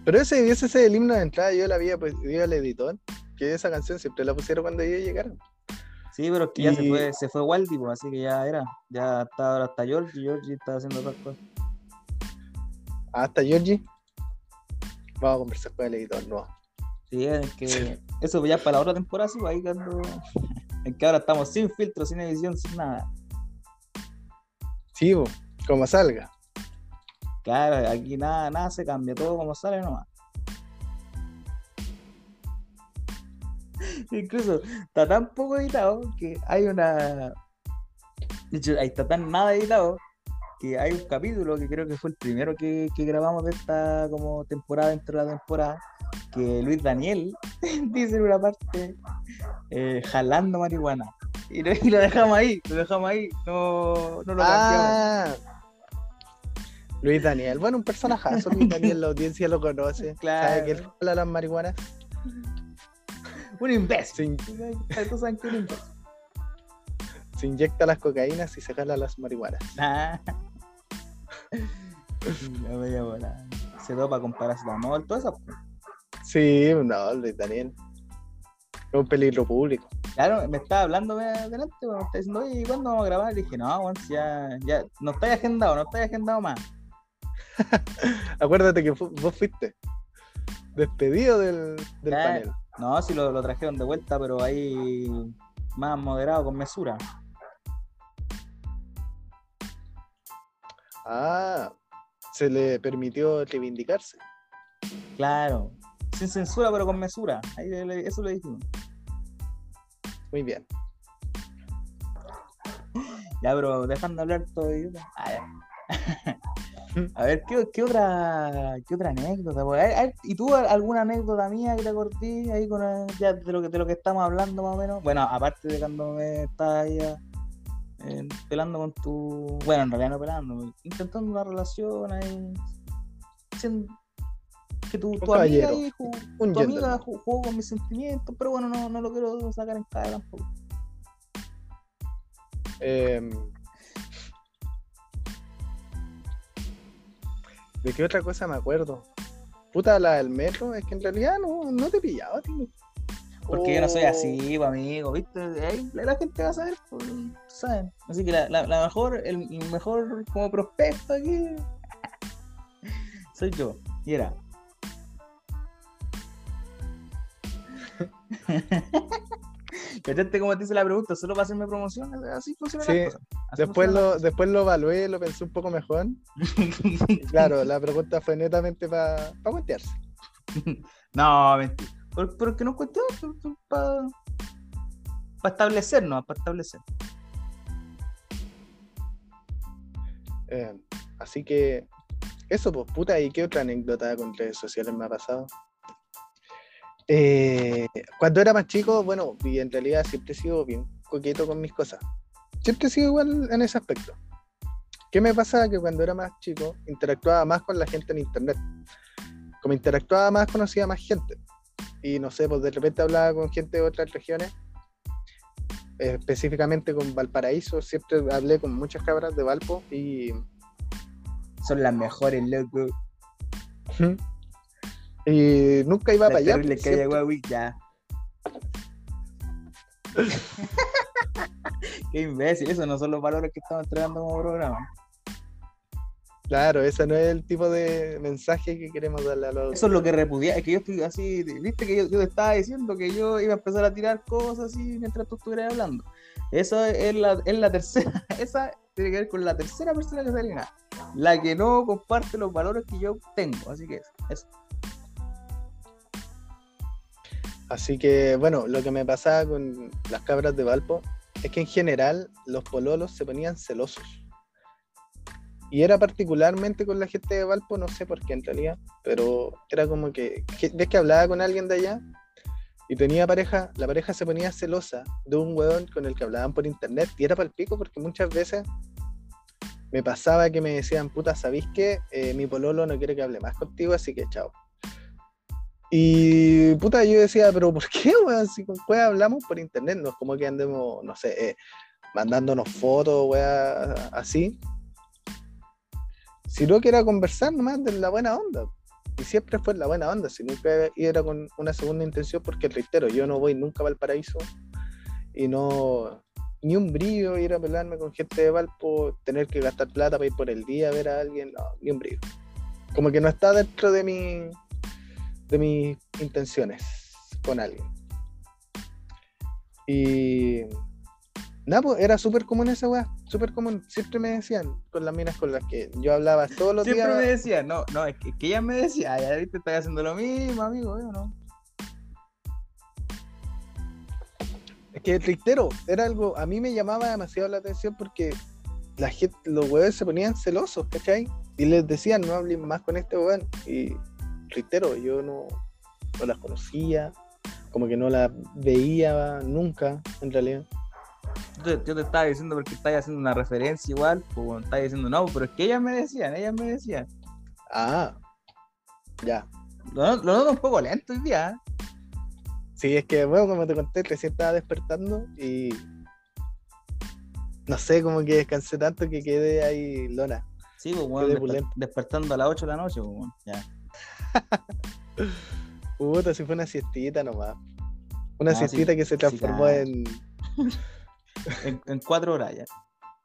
Pero ese, ese es el himno de entrada, yo la había pues, pedido al editor, que esa canción siempre la pusieron cuando ellos llegaron. Sí, pero es que ya se fue, se fue Waldi, pues, así que ya era. Ya está ahora hasta George, y George está haciendo otras cosas. Hasta Georgie. Vamos a conversar con el editor, no. Sí, es que eso ya para la otra temporada, sí, ahí cuando. En que ahora estamos sin filtro, sin edición, sin nada. Sí, bo, como salga. Claro, aquí nada, nada se cambia, todo como sale nomás. Incluso está tan poco editado que hay una. De hecho, ahí está tan nada editado que hay un capítulo que creo que fue el primero que, que grabamos de esta como temporada dentro de la temporada. Que Luis Daniel dice en una parte eh, jalando marihuana. Y lo, y lo dejamos ahí, lo dejamos ahí, no, no lo cambiamos. Ah, Luis Daniel, bueno, un personajazo, Luis Daniel, la audiencia lo conoce. Claro. ¿Sabe que él jala las marihuanas? Un imbécil. Todos saben que un imbécil. se inyecta las cocaínas y se jala las marihuanas. Ah. La bella bola. Se dopa con paracetamol, todo eso. Sí, no, Luis Daniel. Es un peligro público. Claro, me estaba hablando de- delante, me está diciendo, oye, ¿y cuándo vamos a grabar? Y dije, no, bueno, si ya, ya, no estáis agendado, no estáis agendado más. Acuérdate que vos fuiste despedido del, del Claro. panel. No, si lo, lo trajeron de vuelta, pero ahí más moderado, con mesura. Ah, se le permitió reivindicarse. Claro, sin censura, pero con mesura. Ahí le- eso lo dijimos. Muy bien. Ya, pero dejando hablar todo. Ah, ya. A ver, ¿qué, qué otra qué otra anécdota? hay- ¿Y tú alguna anécdota mía que te acordé ahí con el- ya de lo que de lo que estamos hablando más o menos? Bueno, aparte de cuando me estabas ahí ah, eh, pelando con tu. Bueno, en realidad no pelando, intentando una relación ahí. que tu, tu amiga, ahí, ju- un tu amiga jugó con mis sentimientos, pero bueno, no, no lo quiero sacar en cara tampoco. Em, ¿De qué otra cosa me acuerdo? Puta, la del metro, es que en realidad no, no te pillaba, tío. Porque yo no soy Oh, así, pues, amigo, ¿viste? Ahí la la gente va a saber, pues, ¿saben? Así que la, la, la mejor, el, el mejor como prospecto aquí soy yo. Y era. ¿Cachaste cómo te hice la pregunta? Solo para hacerme promoción, así funciona Sí, Después lo, después lo evalué, lo pensé un poco mejor. claro, la pregunta fue netamente para pa cuentearse. no, mentira. Pero, pero que no cuestión, para establecernos, para establecer. Eh, así que, eso, pues, puta, ¿y qué otra anécdota con redes sociales me ha pasado? Eh, cuando era más chico, bueno, y en realidad siempre he sido bien coqueto con mis cosas. Siempre he sido igual en ese aspecto. ¿Qué me pasa? Que cuando era más chico, interactuaba más con la gente en internet. Como interactuaba más, conocía más gente. Y no sé, pues de repente hablaba con gente de otras regiones, específicamente con Valparaíso. Siempre hablé con muchas cabras de Valpo y Son las mejores, loco. Y nunca iba para La allá. terrible pues, calle siempre- Huawei, ya. Qué imbécil, esos no son los valores que estamos entregando como programa. Claro, ese no es el tipo de mensaje que queremos darle a los. Eso es lo que repudia, es que yo estoy así, viste que yo, yo te estaba diciendo que yo iba a empezar a tirar cosas así mientras tú estuvieras hablando. Eso es la, es la tercera, esa tiene que ver con la tercera persona que sale acá. La que no comparte los valores que yo tengo, así que eso. eso. Así que, bueno, lo que me pasaba con las cabras de Valpo es que en general los pololos se ponían celosos. Y era particularmente con la gente de Valpo, no sé por qué en realidad, pero era como que, que- ves que hablaba con alguien de allá y tenía pareja, la pareja se ponía celosa de un weón con el que hablaban por internet y era para el pico porque muchas veces me pasaba que me decían, puta, ¿sabéis qué? Eh, mi pololo no quiere que hable más contigo, así que chao. Y puta, yo decía, pero ¿por qué, weón? Si con weá hablamos por internet, no es como que andemos, no sé, eh, mandándonos fotos, weá, así. Sino que era conversar nomás de la buena onda. Y siempre fue la buena onda, si nunca era con una segunda intención, porque reitero, yo no voy nunca a Valparaíso y no, ni un brillo ir a pelarme con gente de Valpo, tener que gastar plata para ir por el día a ver a alguien, no, ni un brillo. Como que no está dentro de mi de mis intenciones con alguien. Y nada, pues era súper común esa weá, súper común. Siempre me decían con las minas con las que yo hablaba todos los Siempre días. me decía, no, no, es que, que ella me decía, ya viste, estás haciendo lo mismo, amigo, ¿eh, o no? Es que reitero, era algo, a mí me llamaba demasiado la atención porque la gente, los weones se ponían celosos, ¿cachai? Y les decían, no hablen más con este weón. Y reitero, yo no, no las conocía, como que no las veía nunca, en realidad. Yo, te- yo te estaba diciendo porque estás haciendo una referencia igual, pues estás diciendo no, pero es que ellas me decían, ellas me decían. Ah, ya. Lo, lo noto un poco lento hoy día, ¿eh? Sí, es que, bueno, como te conté, recién estaba despertando y no sé, como que descansé tanto que quedé ahí lona. Sí, pues bueno, Quedé desper- pulento. despertando a las 8 de la noche, pues bueno, ya. Puta, si fue una siestita nomás. Una Ah, sí, siestita que se transformó en, En, en cuatro horas ya.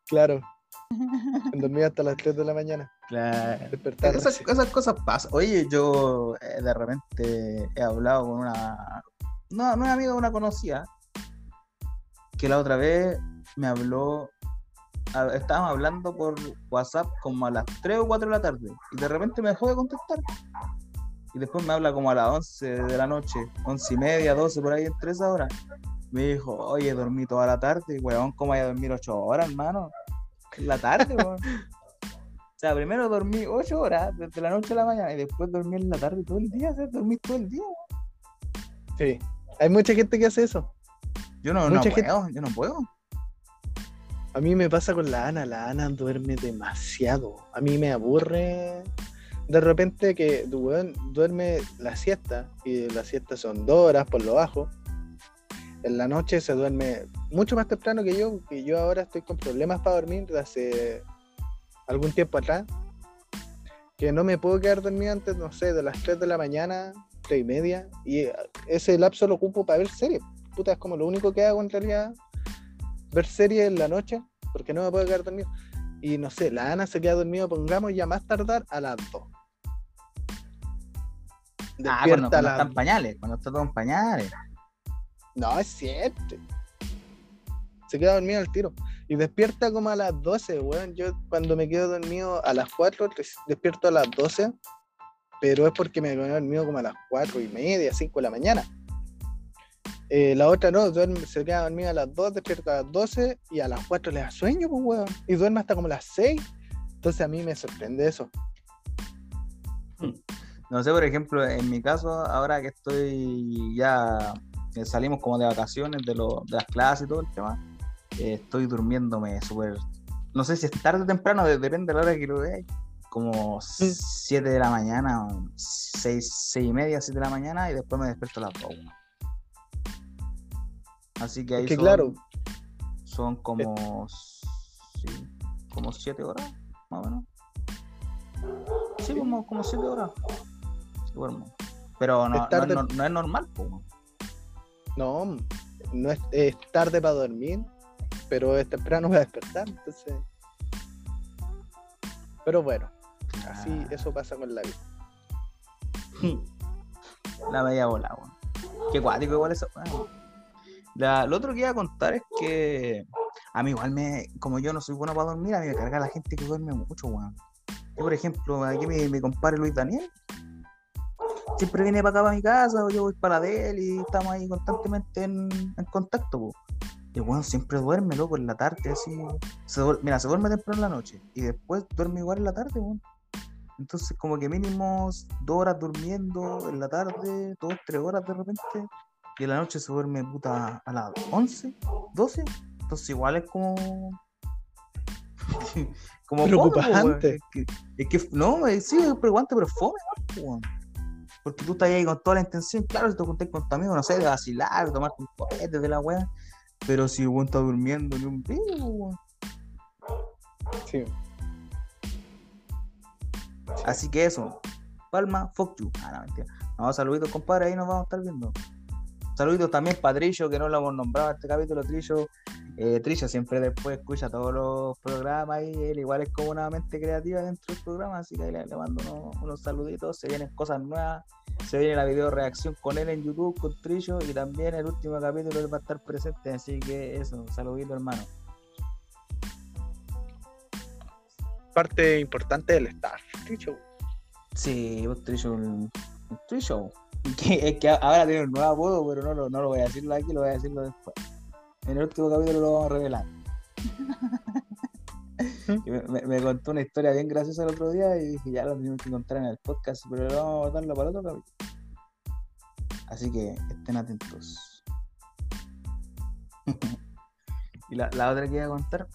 claro, en dormir hasta las 3 de la mañana. Claro. Despertar. Esas, cosas pasan. Oye, yo eh, de repente he hablado con una. No, no es amiga, una conocida. Que la otra vez me habló. Estábamos hablando por WhatsApp como a las 3 o 4 de la tarde. Y de repente me dejó de contestar. Y después me habla como a las 11 de la noche, 11 y media, 12, por ahí entre esas horas. Me dijo, oye, dormí toda la tarde. Y weón, ¿cómo voy a dormir 8 horas, hermano? En la tarde, weón. O sea, primero dormí 8 horas desde la noche a la mañana y después dormí en la tarde todo el día, o sea, dormí todo el día. Sí. Hay mucha gente que hace eso. Yo no, no gente- puedo, yo no puedo. A mí me pasa con la Ana. La Ana duerme demasiado. A mí me aburre de repente que weón duerme la siesta. Y la siesta son dos horas por lo bajo. En la noche se duerme mucho más temprano que yo. Que yo ahora estoy con problemas para dormir desde hace algún tiempo atrás. Que no me puedo quedar dormido antes, no sé, de las 3 de la mañana, 3 y media. Y ese lapso lo ocupo para ver series. Puta, es como lo único que hago en realidad ver series en la noche, porque no me puedo quedar dormido. Y no sé, la Ana se queda dormida, pongamos ya más tardar a las 2. Ah, cuando, Despierta cuando a las está en pañales, cuando está todo en pañales. No, es cierto. Se queda dormida al tiro. Y despierta como a las 12, weón. Yo cuando me quedo dormido a las 4, des- despierto a las 12. Pero es porque me quedo dormido como a las 4 y media, 5 de la mañana. Eh, la otra no, duerme, se queda dormida a las 2, despierta a las 12 y a las 4 le da sueño, pues, weón. Y duerme hasta como las 6. Entonces a mí me sorprende eso. No sé, por ejemplo, en mi caso, ahora que estoy ya, que salimos como de vacaciones de, lo- de las clases y todo el tema, eh, estoy durmiéndome súper, no sé si es tarde o temprano, de- depende de la hora que lo veáis, como 7 de la mañana, 6, seis y media, 7 de la mañana, y después me despierto a las 2. Así que ahí Es que son, claro. son como, sí, como 7 horas, más o menos. Sí, como, como 7 horas. Pero no, Es tarde. no es normal, po. No, no es, es tarde para dormir, pero es temprano para despertar, entonces. Pero bueno, así Ah. eso pasa con la vida. La media bola, weón. Qué cuático igual eso. La- lo otro que iba a contar es que a mí igual me, como yo no soy bueno para dormir, a mí me carga la gente que duerme mucho, weón. Yo, por ejemplo, aquí mi, mi compadre Luis Daniel, siempre viene para acá para mi casa, o yo voy para la de él y estamos ahí constantemente en, en contacto, po. Y bueno, siempre duerme, loco, en la tarde, así. Se Mira, se duerme temprano en la noche y después duerme igual en la tarde, weón. Entonces, como que mínimo dos horas durmiendo en la tarde, dos, tres horas de repente, y en la noche se duerme puta a las 11, 12. Entonces, igual es como. fome. Preocupante. Es que, es que- no, eh, sí, es preocupante, pero fome, weón. Porque tú estás ahí con toda la intención, claro, si te juntas con tu amigo, no sé, de vacilar, de tomar un cohete de la weá. Pero si el weón está durmiendo ni un po, weón. Sí. Así que eso. Palma, fuck you. Ah, no, mentira. No, saluditos, compadre, ahí nos vamos a estar viendo. Saluditos también para Trillo, que no lo hemos nombrado este capítulo, Trillo. Eh, Trillo siempre después escucha todos los programas y él igual es como una mente creativa dentro del programa, así que ahí le, le mando unos, unos saluditos, se vienen cosas nuevas, se viene la video reacción con él en YouTube, con Trillo, y también el último capítulo él va a estar presente, así que eso, saludito hermano. Parte importante del staff. Dicho. Sí, Trillo, un un Trillo. Que, es que ahora tiene un nuevo apodo, pero no lo, no lo voy a decirlo aquí, lo voy a decirlo después. En el último capítulo lo vamos a revelar. Me, me- me contó una historia bien graciosa el otro día y dije, ya lo tenemos que contar en el podcast, pero lo vamos a guardarlo para otro capítulo. Así que estén atentos. y la, la otra que iba a contar,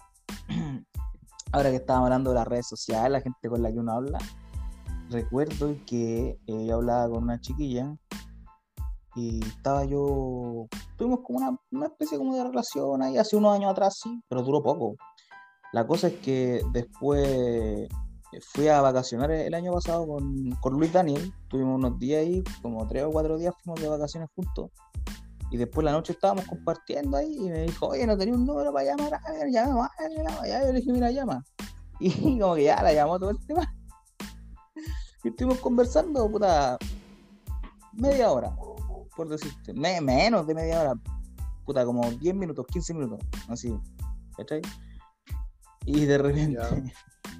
ahora que estábamos hablando de las redes sociales, la gente con la que uno habla, recuerdo que eh, yo hablaba con una chiquilla y estaba yo, tuvimos como una, una especie como de relación ahí hace unos años atrás, sí, pero duró poco. La cosa es que después fui a vacacionar el año pasado con, con Luis Daniel, tuvimos unos días ahí, como tres o cuatro días fuimos de vacaciones juntos. Y después la noche estábamos compartiendo ahí y me dijo, oye, no tenía un número para llamar, a ver, llama, a ver. Ya, yo le dije, mira, llama. Y como que ya la llamó todo el tema. Y estuvimos conversando, puta, media hora, por decirte, me- menos de media hora, puta, como 10 minutos, 15 minutos, así, ¿cachai? Y de repente,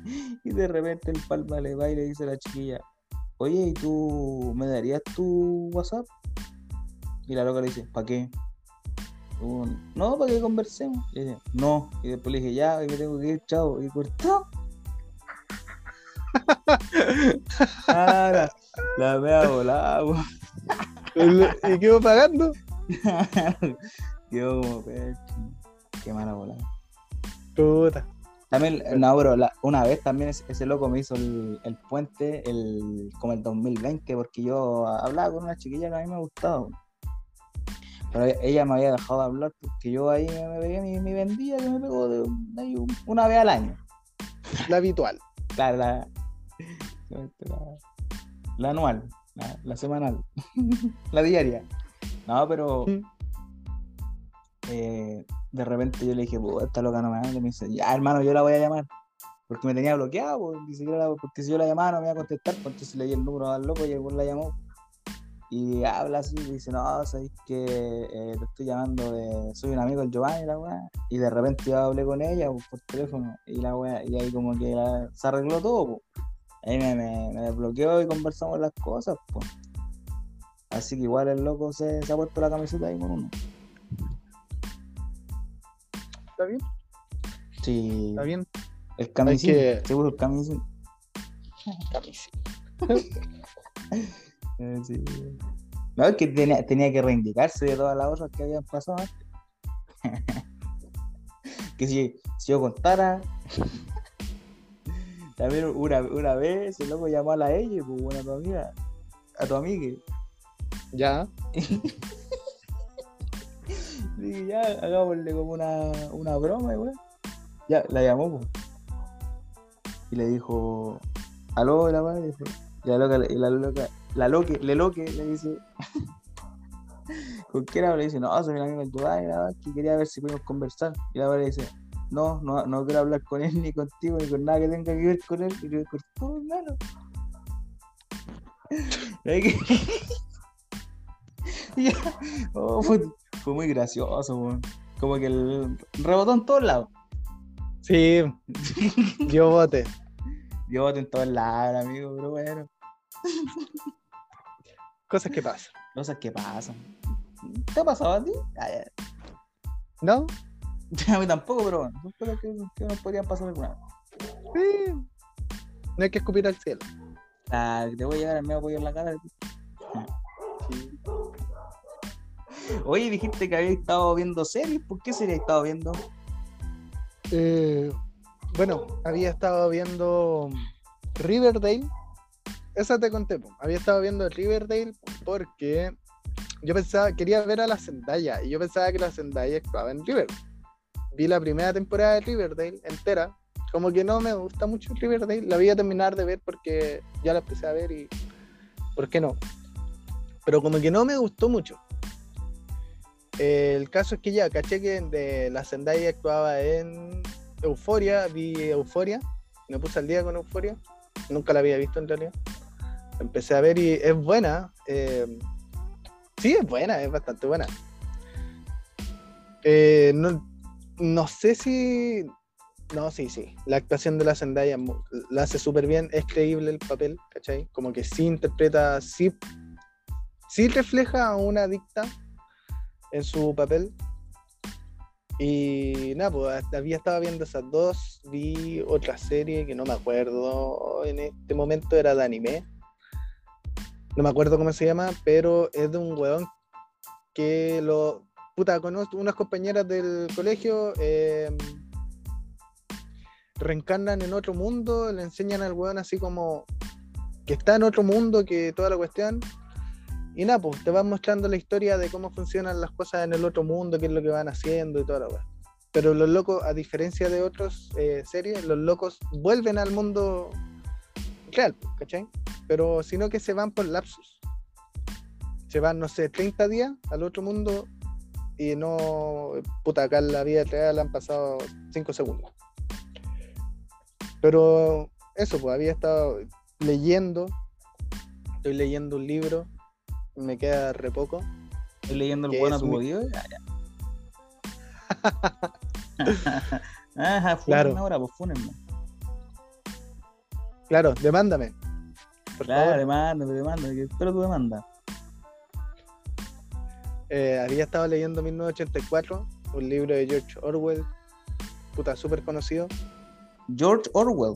y de repente el palma le va y le dice a la chiquilla, oye, ¿y tú me darías tu WhatsApp? Y la loca le dice, ¿para qué? No, para que conversemos. Y dice, no. Y después le dije, ya, me tengo que ir, chao. Y cortó. Ah, la, la mea volada, weón. ¿Y qué va pagando? Quedó como. Qué mala volada. Puta. También, no, pero la- una vez también ese, ese loco me hizo el, el puente el, como el 2020, porque yo hablaba con una chiquilla que a mí me gustaba. Pero e- ella me había dejado de hablar porque yo ahí me, pegué mi, mi vendida que me pegó de, de una vez al año. La habitual. Claro, la, la, la anual, la, la semanal, la diaria. No, pero Mm. eh, de repente yo le dije, "Puta, esta loca no me habla", y me dice, ya hermano, yo la voy a llamar. Porque me tenía bloqueado, pues, ni siquiera la- porque si yo la llamaba no me iba a contestar, pues entonces le di el número al loco y el la llamó. Y habla así, y dice, no, sabéis que eh, te estoy llamando de, soy un amigo del Giovanni, la weá. Y de repente yo hablé con ella pues, por teléfono, y la weá, y ahí como que la- se arregló todo, pues. Ahí me, me, me desbloqueó y conversamos las cosas, pues. Así que igual el loco se, se ha puesto la camiseta ahí con uno. ¿Está bien? Sí. ¿Está bien? El camisín. que- Se puso el camisín. Camiseta. Eh, sí. No, es que tenía, tenía que reivindicarse de todas las cosas que habían pasado antes. que si, si yo contara. También una, una vez el loco llamó a la ella, pues bueno, a tu amiga, a tu amiga. Ya. Dije, ya, hagámosle como una, una broma, y weón. Ya, la llamó, pues. Y le dijo, aló, la madre. Y la loca, y la loca, la loque, le loque, le dice, ¿con quién habla? Le dice, no, soy un amigo del Dubai, la verdad, que quería ver si podíamos conversar. Y la madre le dice, no, no, no quiero hablar con él, ni contigo, ni con nada que tenga que ver con él. Y le cortó, hermano. Y ahí que- Y ya, oh, fue, fue muy gracioso. Como que el rebotó en todos lados. Sí. Dio bote. Dio bote en todos lados, amigo, pero bueno. Cosas que pasan. Cosas que pasan. ¿Te ha pasado a ti? Ah. ¿No? A mí tampoco, pero bueno, son cosas que, que nos podrían pasar alguna vez. Sí. No hay que escupir al cielo. Ah, te voy a llevar el medio pollo en la cara. Oye, dijiste que habías estado viendo series. ¿Por qué serie has estado viendo? Eh, bueno, había estado viendo Riverdale. Esa te conté. po. Había estado viendo Riverdale porque yo pensaba, quería ver a la Zendaya y yo pensaba que la Zendaya actuaba en Riverdale. Vi la primera temporada de Riverdale entera. Como que no me gusta mucho Riverdale. La voy a terminar de ver porque ya la empecé a ver y. ¿Por qué no? Pero como que no me gustó mucho. El caso es que ya, caché que de la Zendaya actuaba en Euforia, vi Euforia, me puse al día con Euforia, nunca la había visto en realidad. Empecé a ver y es buena. eh, sí, es buena, es bastante buena. Eh, no, no sé si. No, sí, sí. La actuación de la Zendaya la hace súper bien, es creíble el papel, ¿cachai? Como que sí interpreta, sí, sí refleja a una adicta en su papel. Y nada, pues había estado viendo esas dos, vi otra serie que no me acuerdo, en este momento era de anime. No me acuerdo cómo se llama, pero es de un weón que lo... Puta, conozco unas compañeras del colegio, eh, reencarnan en otro mundo, le enseñan al weón así como que está en otro mundo, que toda la cuestión. Y nada, pues te van mostrando la historia de cómo funcionan las cosas en el otro mundo, qué es lo que van haciendo y toda la weá. Pero los locos, a diferencia de otras eh, series, los locos vuelven al mundo real, ¿cachai? Pero sino que se van por lapsus. Se van, no sé, 30 días al otro mundo y no, puta, acá en la vida real han pasado 5 segundos. Pero eso, pues había estado leyendo, estoy leyendo un libro, me queda re poco. Estoy leyendo el Que bueno a tu ya. Ajá, Claro. ahora, pues fúnenme. Claro, demándame. Por Claro, favor. demanda, que espero tu demanda. Eh, había estado leyendo 1984, un libro de George Orwell, puta, súper conocido. George Orwell.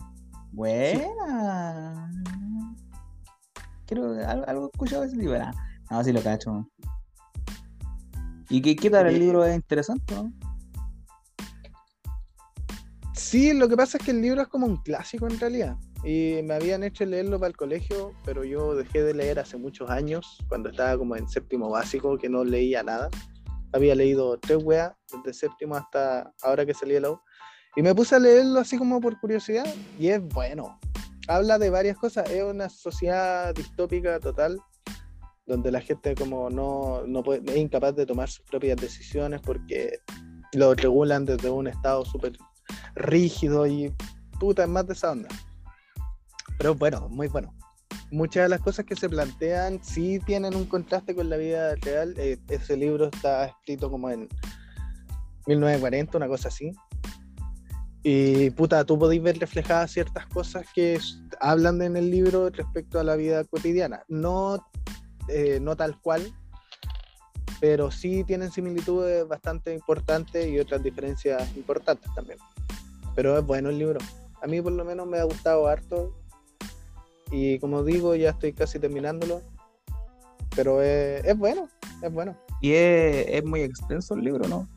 Buena. Quiero, algo, algo he escuchado de ese libro. Ah, No, sí lo cacho. ¿Y qué, qué tal el Sí. libro? ¿Es interesante, no? Sí, lo que pasa es que el libro es como un clásico en realidad. Y me habían hecho leerlo para el colegio, pero yo dejé de leer hace muchos años, cuando estaba como en séptimo básico, que no leía nada. Había leído tres weas, desde séptimo hasta ahora que salí de la U. Y me puse a leerlo así como por curiosidad, y es bueno. Habla de varias cosas, es una sociedad distópica total, donde la gente como no, no puede, es incapaz de tomar sus propias decisiones porque lo regulan desde un estado súper rígido y puta, es más de esa onda. Pero bueno, muy bueno. Muchas de las cosas que se plantean sí tienen un contraste con la vida real. Eh, ese libro está escrito como en 1940, una cosa así. Y puta, tú podéis ver reflejadas ciertas cosas que hablan en el libro respecto a la vida cotidiana. No, eh, no tal cual, pero sí tienen similitudes bastante importantes y otras diferencias importantes también. Pero es bueno el libro. A mí por lo menos me ha gustado harto. Y como digo, ya estoy casi terminándolo. Pero es, es bueno, es bueno. Y es, es muy extenso el libro, ¿no?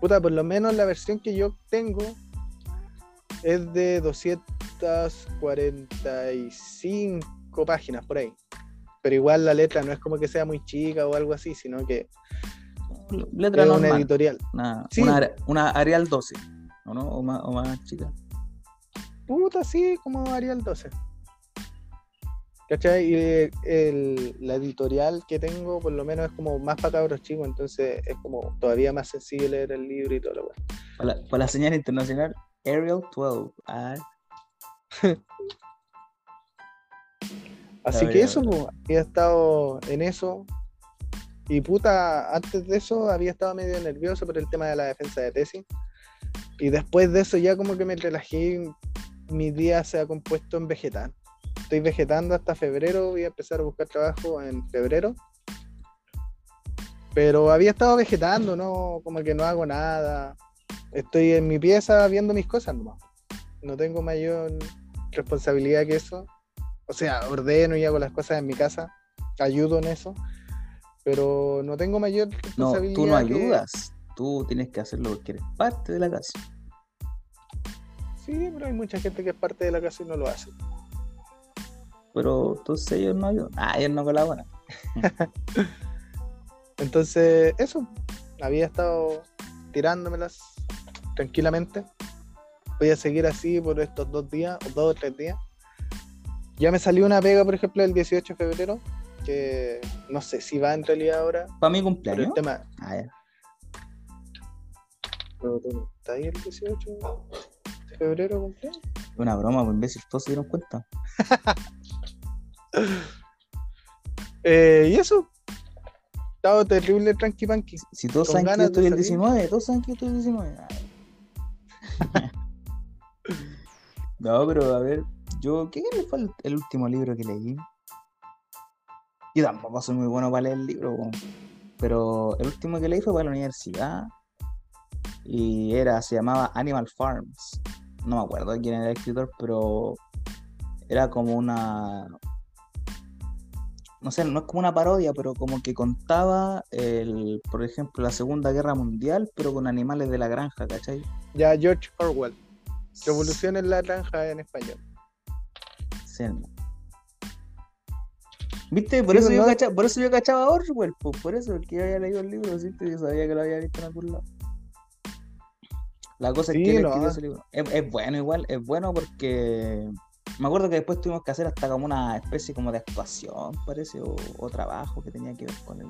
Puta, por lo menos la versión que yo tengo es de 245 páginas por ahí. Pero igual la letra no es como que sea muy chica o algo así, sino que Letra es una normal. editorial. Una, Sí. una, una Arial 12, ¿o no? O más, o más chica. Puta, sí, como Arial 12. ¿Cachai? Y eh, el- la editorial que tengo, por lo menos, es como más para cabros chicos, entonces es como todavía más sencillo leer el libro y todo lo bueno. Para la, para la señal internacional, Arial 12. Ah, Así que eso, pues, he estado en eso. Y puta, antes de eso había estado medio nervioso por el tema de la defensa de tesis. Y después de eso ya como que me relajé. Mi día se ha compuesto en vegetar. Estoy vegetando hasta febrero, voy a empezar a buscar trabajo en febrero. Pero había estado vegetando, ¿no? Como que no hago nada. Estoy en mi pieza viendo mis cosas nomás. No tengo mayor responsabilidad que eso. O sea, ordeno y hago las cosas en mi casa. Ayudo en eso. Pero no tengo mayor No, responsabilidad. tú no que- ayudas. Tú tienes que hacerlo porque eres parte de la casa. Sí, pero hay mucha gente que es parte de la casa y no lo hace. Pero entonces ellos no ayudan. Ah, ellos no colaboran. Entonces, eso. Había estado tirándomelas tranquilamente. Voy a seguir así por estos dos días, o dos o tres días. Ya me salió una pega, por ejemplo, el 18 de febrero, que no sé si va en realidad ahora, Para mi cumpleaños. el tema. Ah, ya. Estás ahí el 18 de febrero, cumpleaños. Una broma, pues imbécil, todos se dieron cuenta. Eh, y eso. Estaba terrible tranqui panqui. Si todos saben que yo estoy el salir. 19, todos saben que yo estoy el 19. Ah, ya. no, pero a ver, yo, ¿qué fue el, el último libro que leí? Yo tampoco soy muy bueno para leer libros, pero el último que leí fue para la universidad y era, se llamaba Animal Farms. No me acuerdo de quién era el escritor, pero era como una, no sé, no es como una parodia, pero como que contaba, el, por ejemplo, la Segunda Guerra Mundial, pero con animales de la granja, ¿cachai? Ya George Orwell. Revolución en la granja en español. Selma. ¿Viste? Por, Sí, eso pues, yo no- cachaba, por eso yo cachaba a Orwell, pues, por eso, porque yo había leído el libro, ¿sí? Yo sabía que lo había visto en algún lado. La cosa Sí, es que no. Es, es bueno igual, es bueno porque me acuerdo que después tuvimos que hacer hasta como una especie como de actuación, parece, o, o trabajo que tenía que ver con el...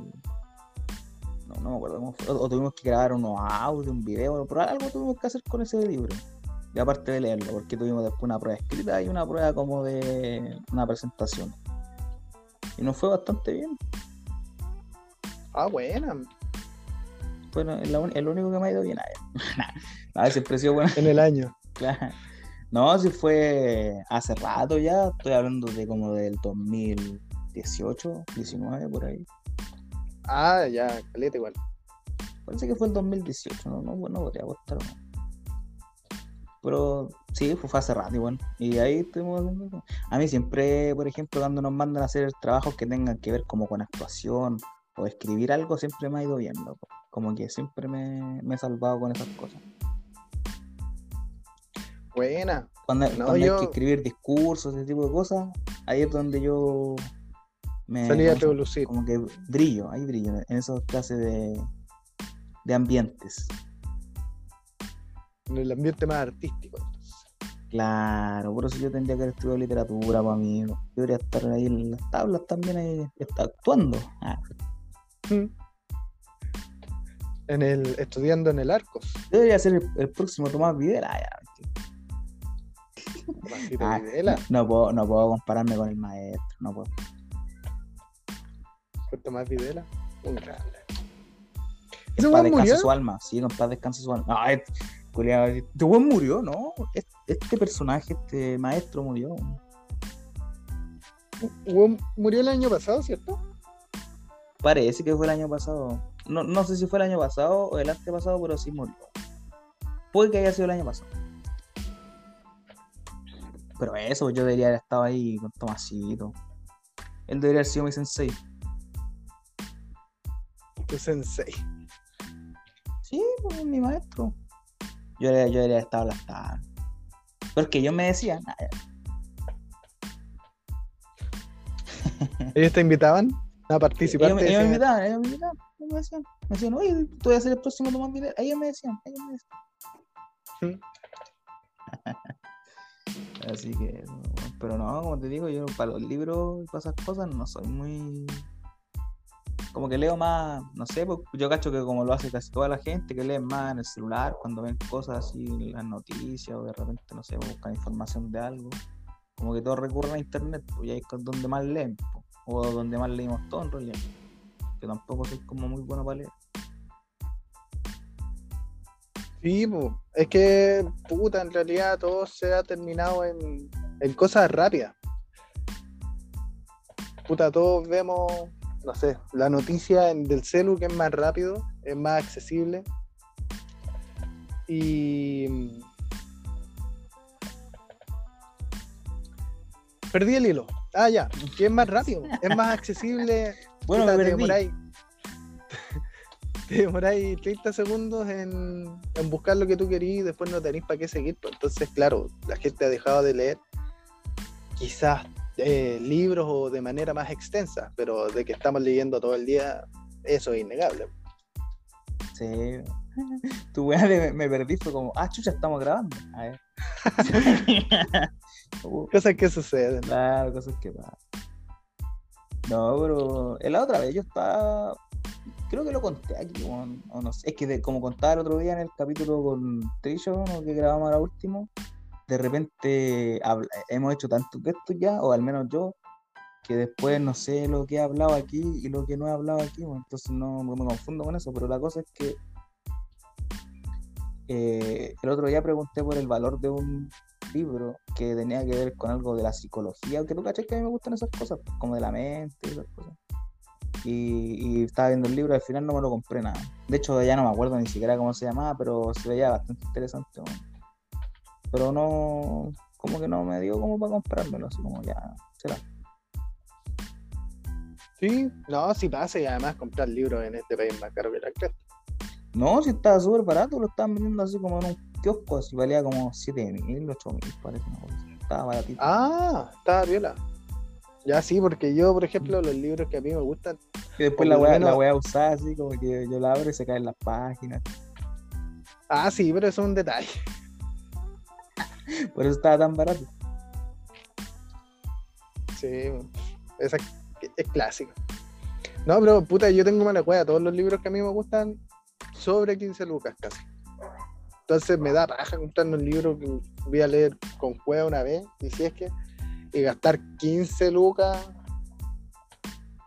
No, no me acuerdo cómo fue. O, o tuvimos que grabar unos audios, un video, pero algo tuvimos que hacer con ese libro. Y aparte de leerlo, porque tuvimos después una prueba escrita y una prueba como de una presentación. Y nos fue bastante bien. Ah, buena. La un- el único que me ha ido bien a ver, siempre he sido bueno. En el año. Claro. No, si fue hace rato ya, estoy hablando de como del 2018, 19, por ahí. Ah, ya, caleta igual. Parece que fue el 2018, no, no, no podría apostar. ¿no? Pero sí, fue, fue hace rato igual. Y ahí estuvimos haciendo. A mí siempre, por ejemplo, cuando nos mandan a hacer trabajos que tengan que ver como con actuación o escribir algo, siempre me ha ido bien, loco. Como que siempre me, me he salvado con esas cosas. Buena. Cuando, No, cuando yo- hay que escribir discursos, ese tipo de cosas, ahí es donde yo me Salí a revolucir. como que brillo, hay brillo en esas clases de, de ambientes. En el ambiente más artístico. entonces. Claro, por eso yo tendría que haber estudiado literatura para mí. Yo debería estar ahí en las tablas también ahí, está actuando. Ah, Mm. En el, estudiando en el Arcos. yo debería ser el, el próximo Tomás Videla. Ya. Ah, Videla, no, puedo, no puedo compararme con el maestro, no puedo. Tomás Videla. Un grande. Que ¿Ese en paz murió? su alma, sí, en paz descanse su alma. No, este, culiao, este weón murió, ¿no? Este, este personaje, este maestro murió. Murió el año pasado, ¿cierto? Parece que fue el año pasado. No, no sé si fue el año pasado o el antepasado, pero sí murió. Puede que haya sido el año pasado. Pero eso, yo debería haber estado ahí con Tomasito. Él debería haber sido mi sensei. Tu sensei. Sí, pues mi maestro. Yo yo debería haber estado las tablas. Pero es que yo me decía, "Ah, ¿Ellos te invitaban a participar? ellos, ellos me decían, invitaban, ellos me invitaban, ellos me decían, me decían, oye, tú vas a ser el próximo Tomás Videla. Ellos me decían, ellos me decían. Así que, eso, pero no, como te digo, yo para los libros y para esas cosas no soy muy. Como que leo más, no sé, pues, yo cacho que como lo hace casi toda la gente, que leen más en el celular, cuando ven cosas así en las noticias o de repente, no sé, buscan información de algo, como que todos recurren a internet, pues ahí es donde más leen, pues, o donde más leímos todo en realidad. Tampoco soy como muy bueno para leer. Sí, po. es que, puta, en realidad todo se ha terminado en, en cosas rápidas. Puta, todos vemos no sé, la noticia del celu que es más rápido, es más accesible. Y perdí el hilo. Ah, ya, que es más rápido, es más accesible. Bueno, Puta, me te demoráis, te demoráis 30 segundos en, en buscar lo que tú querías y después no tenéis para qué seguir. pues. Entonces, claro, la gente ha dejado de leer quizás eh, libros o de manera más extensa, pero de que estamos leyendo todo el día, eso es innegable. Sí. Tu weá de- me perdí, fue como, ah, chucha, estamos grabando. A ver. Uh, Cosas que suceden. claro, cosas que pasan. No, pero la otra vez yo estaba. Creo que lo conté aquí, weón, o no sé. Es que como contaba el otro día en el capítulo con Trillo, ¿no? que grabamos ahora último, de repente hemos hecho tanto esto ya, o al menos yo, que después no sé lo que he hablado aquí y lo que no he hablado aquí, entonces no me confundo con eso, pero la cosa es que eh, el otro día pregunté por el valor de un libro que tenía que ver con algo de la psicología, aunque tú cachai que a mí me gustan esas cosas, como de la mente y esas cosas. Y, y estaba viendo el libro al final no me lo compré nada. De hecho, ya no me acuerdo ni siquiera cómo se llamaba, pero se veía bastante interesante. Pero no, como que no me dio como para comprármelo, así como ya, será. Sí, no, sí pasa y además comprar libros en este país más caro que la cresta. No, si estaba súper barato, lo estaban vendiendo así como en un kiosco, así valía como 7 mil, 8 mil, parece una cosa. Estaba baratito. Ah, estaba viola. Ya sí, porque yo, por ejemplo, los libros que a mí me gustan, y después la weá, menos- la weá usada así, como que yo la abro y se caen las páginas. ah, sí, pero eso es un detalle. Por eso estaba tan barato. Sí, esa es clásica. No, pero puta, yo tengo mala cueva. Todos los libros que a mí me gustan, sobre 15 lucas casi. Entonces me da paja comprarme un libro que voy a leer con cueva una vez, y si es que, y gastar 15 lucas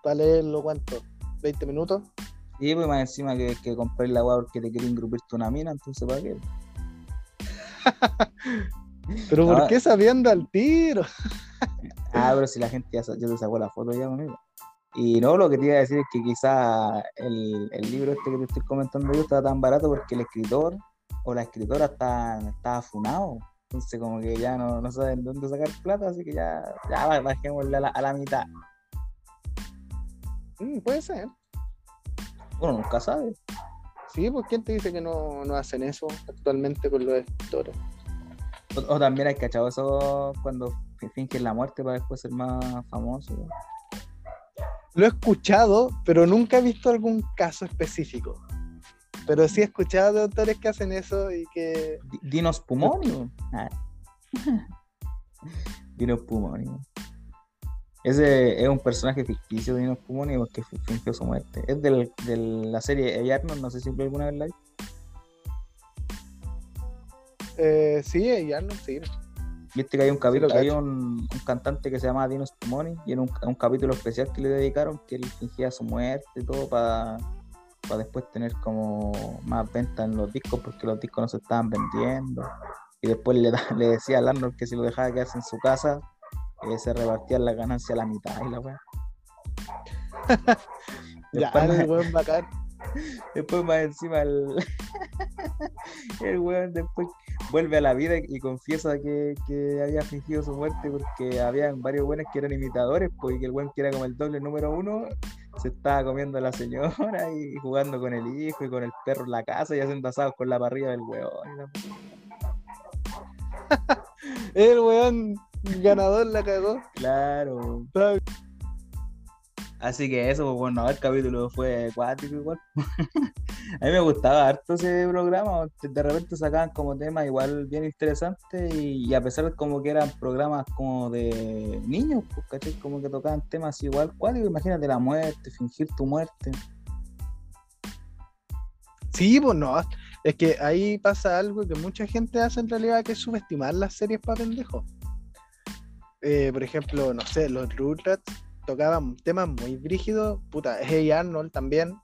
para leerlo, ¿cuánto? ¿20 minutos? Y pues más encima que, que compré la weá porque te quería engrupirte una mina, entonces ¿para qué? Pero ¿por qué sabiendo al tiro? Ah, pero si la gente ya, ya te sacó la foto ya conmigo. Y no, lo que te iba a decir es que quizá el, el libro este que te estoy comentando yo estaba tan barato porque el escritor o la escritora está, estaba funado. Entonces como que ya no, no saben dónde sacar plata, así que ya, ya ba- bajémosle a la, a la mitad. Mm, puede ser. Uno nunca sabe. Sí, pues ¿quién te dice que no, no hacen eso actualmente con los escritores? O, o también hay cachado eso cuando fi- fingen la muerte para después ser más famoso. Lo he escuchado, pero nunca he visto algún caso específico. Pero sí he escuchado de autores que hacen eso y que. Di- Dinos Pumoni. Ah. Dinos Pumoni. Ese es un personaje ficticio de Dinos Pumoni porque fi- fingió su muerte. Es del, de la serie Hey Arnold, no sé si alguna vez la vi. Eh, sí, y Arnold, sí. Viste que hay un capítulo, lo hay un, un cantante que se llama Dinos Pumoni y en un, un capítulo especial que le dedicaron que él fingía su muerte y todo para después tener como más venta en los discos porque los discos no se estaban vendiendo. Y después le, decía al Arnold que si lo dejaba quedarse en su casa, eh, se repartían la ganancia a la mitad y la weá. Ya, el buen bacán. después más encima el, el weón después vuelve a la vida y confiesa que, que había fingido su muerte porque había varios buenos que eran imitadores, pues, y que el weón que era como el doble número uno se estaba comiendo a la señora y jugando con el hijo y con el perro en la casa y haciendo asados con la parrilla del weón. El weón ganador la cagó. Claro. Así que eso, pues, bueno, el capítulo fue acuático igual. A mí me gustaba harto ese programa, de repente sacaban como temas igual bien interesantes y, y a pesar de como que eran programas como de niños, pues, ¿cachai? Como que tocaban temas igual cuáticos, imagínate la muerte, fingir tu muerte. Sí, pues no. Es que ahí pasa algo que mucha gente hace en realidad, que es subestimar las series para pendejos. Eh, por ejemplo, no sé, los Rugrats tocaban temas muy brígidos. Puta, Hey Arnold también.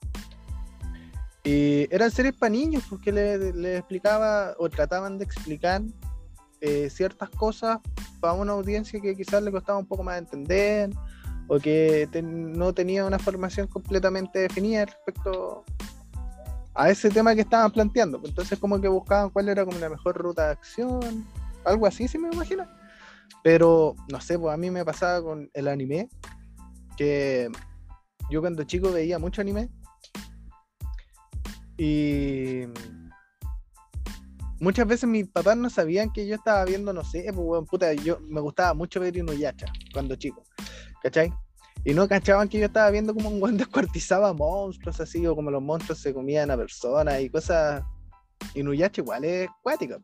Y eran series para niños, porque le explicaba o trataban de explicar eh, ciertas cosas para una audiencia que quizás le costaba un poco más entender, o que no tenía una formación completamente definida respecto a ese tema que estaban planteando. Entonces como que buscaban cuál era como la mejor ruta de acción, algo así, si me imagino. Pero no sé, pues a mí me pasaba con el anime, que yo cuando chico veía mucho anime y muchas veces mis papás no sabían que yo estaba viendo, no sé, pues puta, yo me gustaba mucho ver Inuyasha cuando chico, ¿cachai? Y no cachaban que yo estaba viendo como un guante descuartizaba monstruos así, o como los monstruos se comían a personas y cosas. Inuyasha igual es cuático.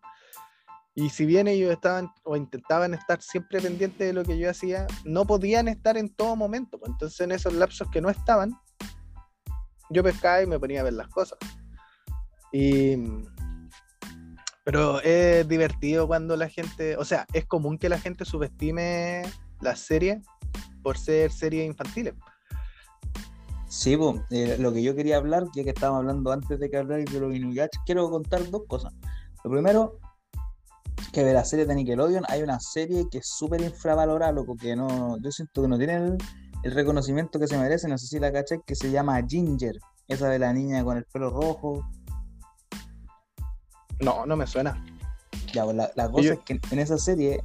Y si bien ellos estaban o intentaban estar siempre pendientes de lo que yo hacía, no podían estar en todo momento. Pues. Entonces en esos lapsos que no estaban, yo pescaba y me ponía a ver las cosas. Y... Pero es divertido cuando la gente, o sea, es común que la gente subestime las series por ser series infantiles. Sí, pues, lo que yo quería hablar, ya que estábamos hablando antes de que hablar de los Inuyasha, quiero contar dos cosas. Lo primero, que de la serie de Nickelodeon hay una serie que es súper infravalorada, loco, que no, yo siento que no tiene el, reconocimiento que se merece, no sé si la caché, que se llama Ginger, esa de la niña con el pelo rojo. No, no me suena. Ya, pues la, cosa es que en esa serie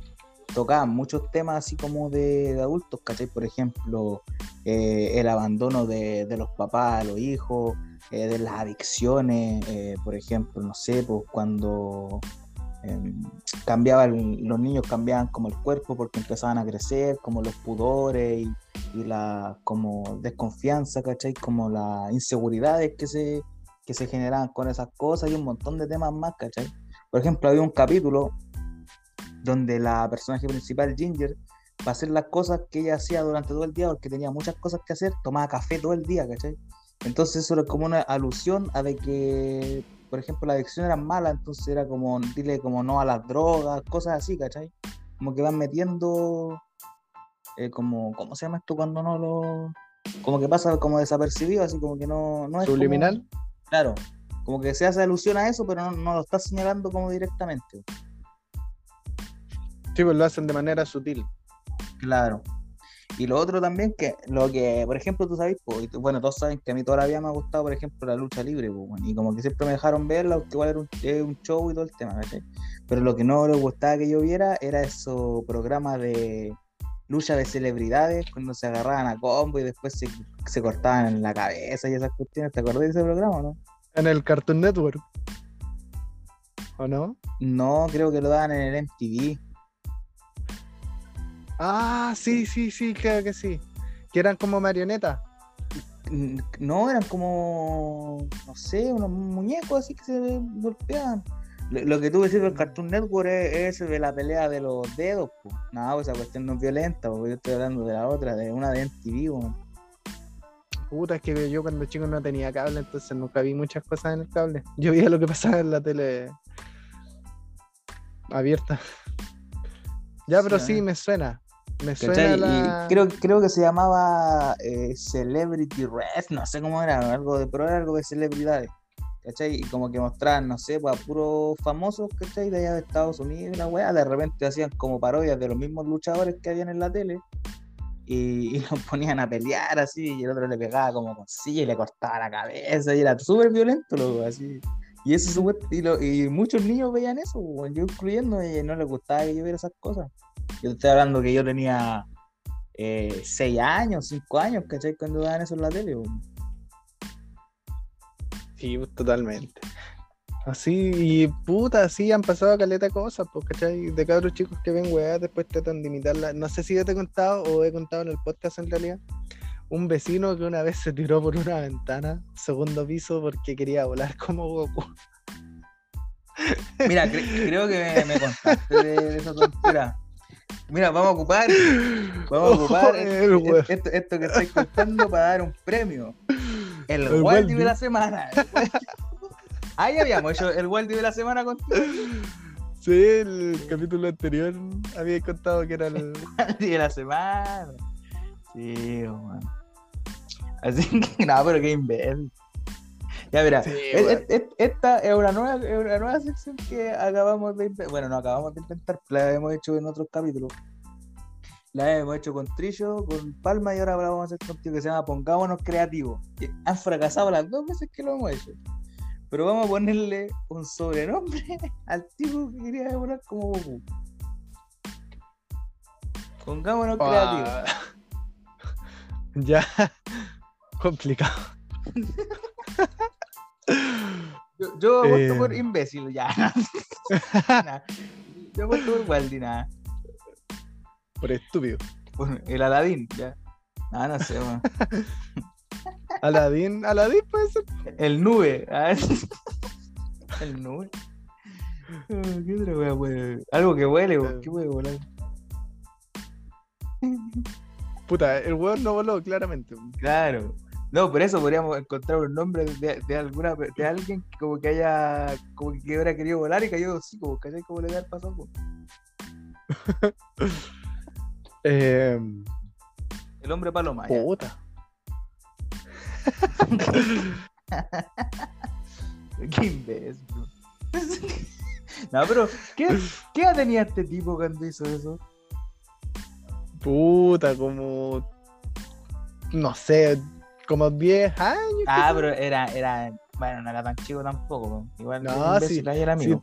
tocaban muchos temas así como de, adultos, ¿cachai? Por ejemplo, eh, el abandono de, los papás a los hijos, eh, de las adicciones, eh, por ejemplo, no sé, pues cuando em, cambiaban, los niños cambiaban como el cuerpo porque empezaban a crecer, como los pudores y, la como desconfianza, ¿cachai? Como las inseguridades que se, que se generaban con esas cosas y un montón de temas más, ¿cachai? Por ejemplo, había un capítulo donde la personaje principal, Ginger, para hacer las cosas que ella hacía durante todo el día, porque tenía muchas cosas que hacer, tomaba café todo el día, ¿cachai? Entonces eso era como una alusión a de que, por ejemplo, la adicción era mala, entonces era como, dile como no a las drogas, cosas así, ¿cachai? Como que van metiendo, eh, como, ¿cómo se llama esto cuando no lo... Como que pasa como desapercibido, así como que no, no es... Subliminal. claro, como que se hace alusión a eso, pero no, no lo está señalando como directamente. Sí, pues lo hacen de manera sutil. Claro. Y lo otro también, que lo que, por ejemplo, tú sabes, pues, bueno, todos saben que a mí toda la vida me ha gustado, por ejemplo, la lucha libre, pues, y como que siempre me dejaron verla, porque igual era un, show y todo el tema, ¿verdad? Pero lo que no les gustaba que yo viera era esos programas de lucha de celebridades, cuando se agarraban a combo y después se, se cortaban en la cabeza y esas cuestiones. ¿Te acordás de ese programa o no? En el Cartoon Network. ¿O no? No, creo que lo daban en el MTV. Ah, sí, sí, sí, creo que sí. Que eran como marionetas. No, eran como, no sé, unos muñecos así que se golpeaban. Lo, que tú decís del Cartoon Network es, de la pelea de los dedos. pues. No, esa cuestión no es violenta, porque yo estoy hablando de la otra, de una de MTV. Puta, es que yo cuando chico no tenía cable, entonces nunca vi muchas cosas en el cable. Yo veía lo que pasaba en la tele abierta. Ya, pero sí, me suena. Me suena creo, creo que se llamaba eh, Celebrity Red, no sé cómo era, algo de, pero era algo de celebridades. ¿Cachai? Y como que mostraban, no sé, pues, a puros famosos, ¿cachai? De allá de Estados Unidos, la weá, de repente hacían como parodias de los mismos luchadores que habían en la tele y, los ponían a pelear así, y el otro le pegaba como con silla y le cortaba la cabeza, y era súper violento, loco, así. Y eso y, y muchos niños veían eso, yo incluyendo, y no les gustaba que yo viera esas cosas. Yo estoy hablando que yo tenía eh, 6 años, 5 años, ¿cachai? Cuando daban eso en la tele. Sí, pues, totalmente. Así, y puta, así han pasado caleta cosas, pues, ¿cachai? De cabros chicos que ven weá, después tratan de imitarla. No sé si yo te he contado o he contado en el podcast en realidad. Un vecino que una vez se tiró por una ventana, segundo piso, porque quería volar como Goku. Mira, creo que me, contaste de esa tontería. Mira, vamos a ocupar, vamos a ocupar esto, que estoy contando para dar un premio. El, el de la semana. Ahí habíamos hecho el Waldi de la semana contigo. Sí, el capítulo anterior había contado que era el Waldi de la semana. Sí, man. Así que, no, pero qué imbécil. Ya verá, esta es una, nueva, es una nueva sección que acabamos de inventar. Bueno, no acabamos de inventar, la hemos hecho en otros capítulos. La hemos hecho con Trillo, con Palma y ahora la vamos a hacer contigo que se llama Pongámonos Creativos. Han fracasado las dos veces que lo hemos hecho. Pero vamos a ponerle un sobrenombre al tipo que quería demorar como Goku. Pongámonos creativos. Ah. Ya. Complicado. Yo, yo apuesto Eh. por imbécil, ya. Nah. Yo apuesto por Waldi, nada. Por estúpido. Por el Aladín, ya. Ah, no sé, weón. Aladín, Aladín puede ser. El nube. ah. El nube. Ah, ¿Qué otra wea puede? Algo que huele, weón. ¿Qué puede volar? Puta, el weón no voló, claramente. Claro. No, por eso podríamos encontrar un nombre de, de alguna de alguien que como que haya como que hubiera querido volar y cayó así, como ¿cachai? Como le había pasado. po. Eh, El hombre paloma. puta. Qué imbécil. No, pero ¿qué, ¿qué tenía este tipo cuando hizo eso? Puta, como. No sé, como 10 años. Ah, pero era, era, bueno, no era tan chico tampoco. po. Igual No, sí, ahí era amigo.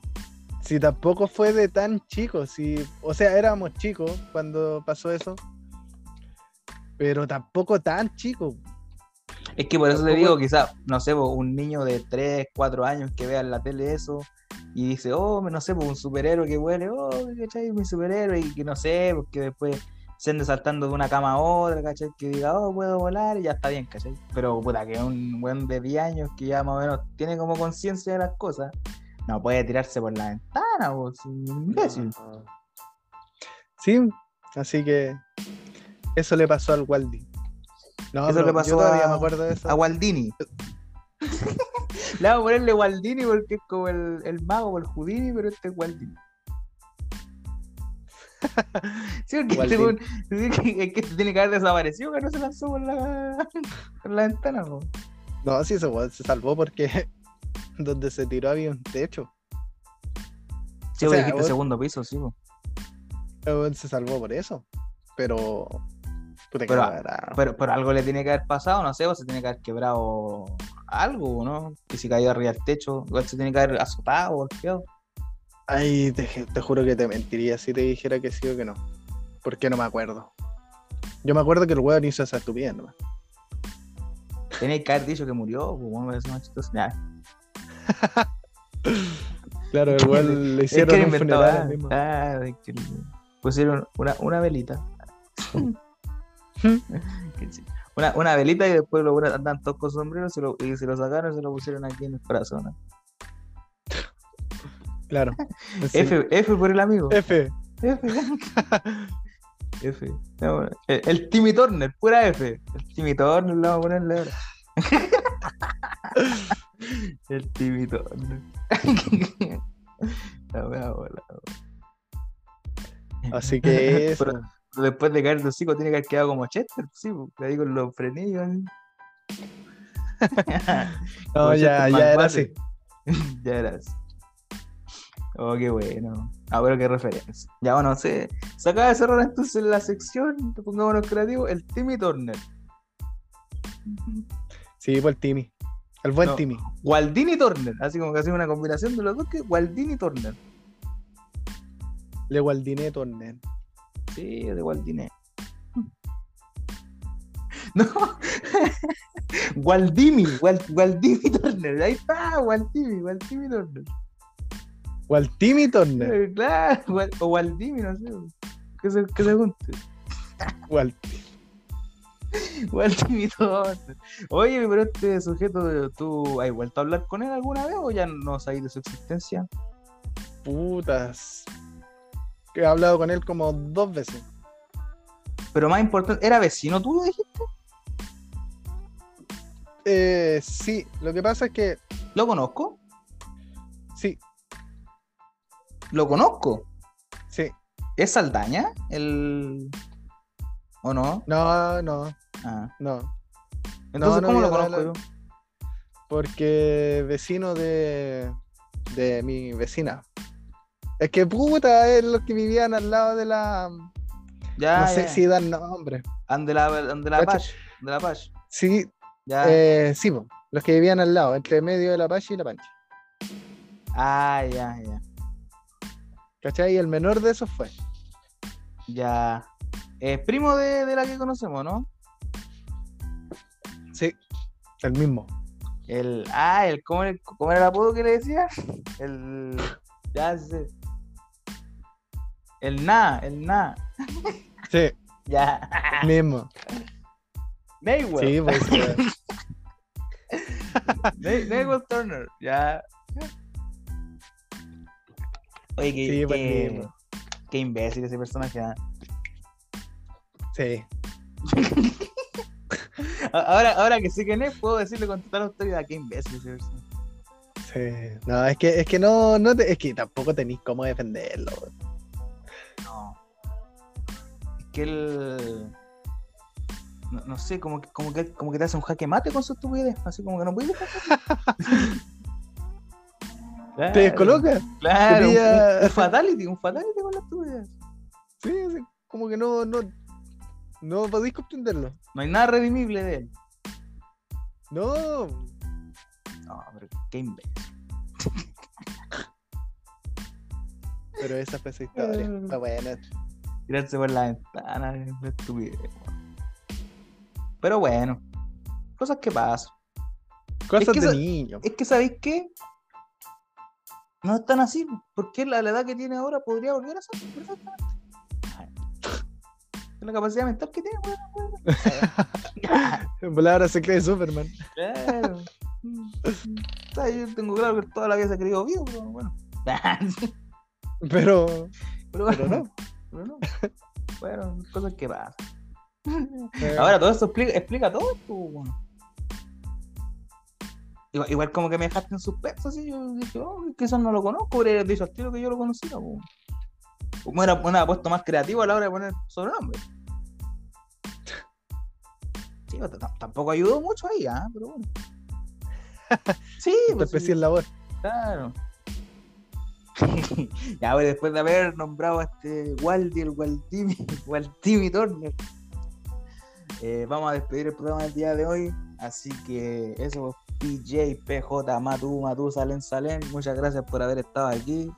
Si tampoco fue de tan chico, si, o sea, éramos chicos cuando pasó eso, pero tampoco tan chico. Es que por eso te digo, quizás, no sé, un niño de 3, 4 años que vea en la tele eso y dice, oh, no sé, pues un superhéroe que huele, oh, ¿cachai? Mi superhéroe y que no sé, porque después se ande saltando de una cama a otra, ¿cachai? Que diga, oh, puedo volar y ya está bien, ¿cachai? Pero, puta, que un buen de 10 años que ya más o menos tiene como conciencia de las cosas, no puede tirarse por la ventana, un imbécil. Sí, así que eso le pasó al Waldi. No, Eso le pasó yo todavía a- me acuerdo de eso. A Waldini. Le vamos a ponerle Waldini porque es como el, el mago o el Houdini, pero este es Waldini. Sí, porque este weón- es que tiene que haber desaparecido, que no se lanzó por la, por la ventana. po. No, sí, ese se salvó porque donde se tiró había un techo. Sí, O vos sea, dijiste vos- segundo piso, sí. po. Se salvó por eso. Pero. Pero-. Pero, pero algo le tiene que haber pasado, no sé, o se tiene que haber quebrado algo, ¿no? Que si cayó arriba del techo, igual se tiene que haber azotado, golpeado. Ay, te, te juro que te mentiría si te dijera que sí o que no. Porque no me acuerdo. Yo me acuerdo que el weón hizo esa estupidez nomás. Tenía que haber dicho que murió, pues bueno, más chistoso. Ya, Claro, el weón le Es que hicieron un funeral ah, mismo. ah, es pusieron una, una velita. Una, una velita y después lo andan todos con sombreros y se lo sacaron y se lo pusieron aquí en el corazón. ¿no? Claro. Sí. F, F por el amigo. F. F. F. No, el, el Timmy Turner, pura F. El Timmy Turner le vamos a ponerle ahora. el Timmy Turner. La wea. Así que eso. Pero- Pero después de caer de hocico tiene que haber quedado como Chester, sí, pues, ahí con los frenillos. no, ya, ya era así. ya era así. Oh, qué bueno. Ah, pero qué referencia. Ya, bueno, se, se acaba de cerrar entonces la sección, pongámonos creativos, el Timmy Turner. Sí, por el Timmy. El buen No. Timmy. Waldini Turner, así como que hacía una combinación de los dos que Waldini Turner. Le Waldiné Tornen. Sí, de Waldini. No, Waldimi, Wal- Waldimi Turner, ahí está, Waldimi, Waldimi Turner. Waltimi Tornen. Eh, Claro, o Waldimi, no sé. Que se, que se junte. Wal- Waldimi Turner. Oye, pero este sujeto, ¿tú has vuelto a hablar con él alguna vez o ya no sabes de su existencia? Putas. Que he hablado con él como dos veces. Pero más importante, ¿era vecino tuyo, dijiste? Eh, sí, lo que pasa es que ¿Lo conozco? sí, ¿Lo conozco? sí. ¿Es Saldaña? El... ¿O no? No, no, Ah. no. Entonces, no, ¿cómo ya lo conozco la- yo? Porque vecino de, de mi vecina. Es que puta, es los que vivían al lado de la Ya, no sé ya. si dan nombre. Ande la, ande la Cacha. Apache. De la Apache. Sí, Ya. eh, sí, po, los que vivían al lado, entre medio de la Apache y la Pancha. Ah, ya, ya. ¿Cachai? Y el menor de esos fue. Ya. Es primo de, de la que conocemos, ¿no? Sí, el mismo. El. Ah, el. ¿Cómo, era- cómo era el apodo que le decía? El. Ya sé. El Na, el Na. Sí, Ya. el mismo. Mayweather. Sí, pues. May- Mayweather Turner. Ya. Oye, qué, Sí, qué, qué imbécil ese personaje. ¿ah? sí. Ahora, ahora que sé quién es, puedo decirle con total autoridad. Qué imbécil ese personaje. Sí. No, es que, es que no, no te- es que tampoco tenéis cómo defenderlo. No. Es que él. No, no sé, como que, como, que, como que te hace un jaque mate con su estupidez. Así como que no puedes Claro, Te descoloca. Claro, Te un, fatality, un fatality con la estupidez. Sí, como que no, no, no podéis comprenderlo. No hay nada redimible de él. No, No, pero qué imbécil. pero esa fue esa historia. Mm. Está buena. Tirarse por la ventana, estupidez. Pero bueno, cosas que pasan. Cosas que de niño. Es que, ¿sabéis qué? No es tan así, porque la, la edad que tiene ahora podría volver a ser perfectamente. Es la capacidad mental que tiene, weón. En palabras se cree Superman. Claro. O sea, yo tengo claro que toda la vida se ha creído vivo, pero bueno. Pero, Pero bueno, pero no. pero no. Bueno, cosas que pasan. Eh, Ahora todo esto explica, explica todo esto, weón. Igual, igual como que me dejaste en suspenso, así yo dije, oh, que eso no lo conozco, habría dicho al tiro que yo lo conocía. Como era puesto más creativo a la hora de poner sobrenombre. Sí, pero tampoco ayudó mucho ahí, ¿ah? Pero bueno. Sí, pues, especie sí, labor. claro. ya, pues después de haber nombrado a este Waldi, el Waldimi, Waldimi Turner, eh, vamos a despedir el programa del día de hoy. Así que eso, PJ, PJ, Matu, Matu, Salen, Salen, muchas gracias por haber estado aquí.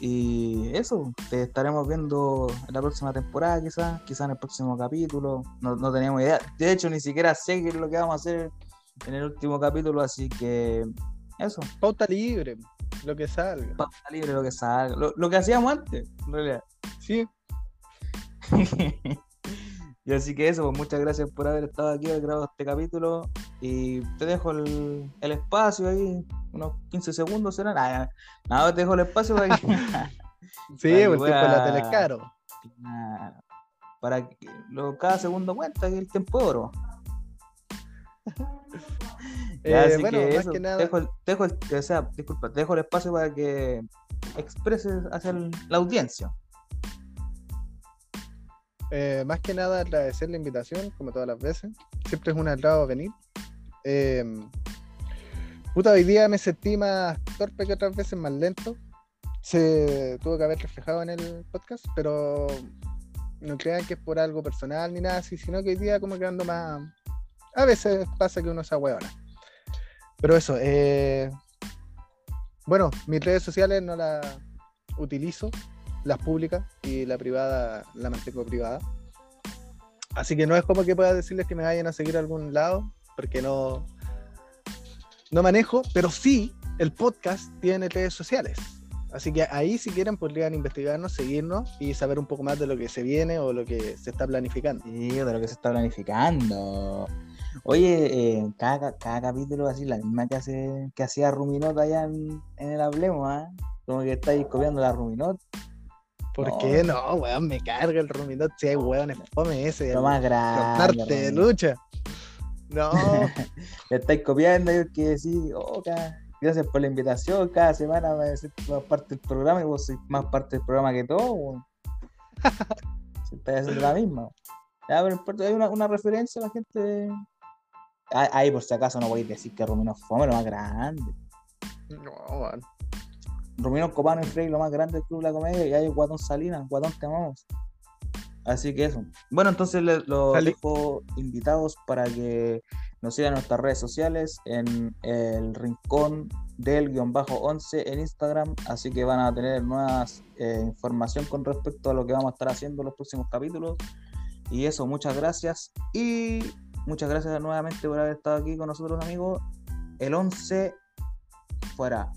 Y eso, te estaremos viendo en la próxima temporada, quizás, quizás en el próximo capítulo. No, no teníamos idea. De hecho, ni siquiera sé qué es lo que vamos a hacer en el último capítulo, así que eso. Pauta libre, lo que salga. pauta libre lo que salga. Lo, lo que hacíamos antes, en realidad. Sí, y así que eso, pues muchas gracias por haber estado aquí, haber grabado este capítulo. Y te dejo el, el espacio ahí, unos 15 segundos serán. Nada, nada, te dejo el espacio para que, sí, Para que porque de la pueda- tele es caro. Para que lo, cada segundo cuenta que el tiempo es oro. Eh, así bueno, que más eso, que nada- te dejo el, te dejo el- o sea, disculpa, te dejo el espacio para que expreses hacia la audiencia. Eh, más que nada agradecer la invitación, como todas las veces. Siempre es un agrado venir. Eh, puta, hoy día me sentí más torpe que otras veces, más lento. Se tuvo que haber reflejado en el podcast, pero no crean que es por algo personal ni nada así, sino que hoy día como que ando más... A veces pasa que uno se ahueona. Pero eso, eh, bueno, mis redes sociales no las utilizo, las públicas y la privada la mantengo privada. Así que no es como que pueda decirles que me vayan a seguir a algún lado, porque no, no manejo, pero sí el podcast tiene redes sociales. Así que ahí si quieren podrían investigarnos, seguirnos y saber un poco más de lo que se viene o lo que se está planificando. Sí, de lo que se está planificando. Oye, eh, cada, cada capítulo así, la misma que hace que hacía Ruminot allá en, en el Hablemos, ¿ah? Como que estáis copiando la Ruminot. ¿Por No. qué no, weón? Me carga el Ruminot si hay weón, fome ese. Lo más grande. Norte de Ruminot. lucha. No, Le estáis copiando y que decís, oh, ca- gracias por la invitación, cada semana me decís más parte del programa y vos sois más parte del programa que todo, weón. Si estáis haciendo la misma. Ya, pero importa, hay una, una referencia a la gente. Ah, Ahí, por si acaso, no podéis decir que Rumino fome lo más grande. no, weón. Rumino Copano y Frey, lo más grande del club de la comedia, y hay Guatón Salinas, Guatón te amamos. Así que eso. Bueno, entonces les los dejo invitados para que nos sigan en nuestras redes sociales, en el rincón del guion bajo 11 en Instagram. Así que van a tener nuevas eh, información con respecto a lo que vamos a estar haciendo en los próximos capítulos. Y eso, muchas gracias. Y muchas gracias nuevamente por haber estado aquí con nosotros, amigos. El 11 fuera.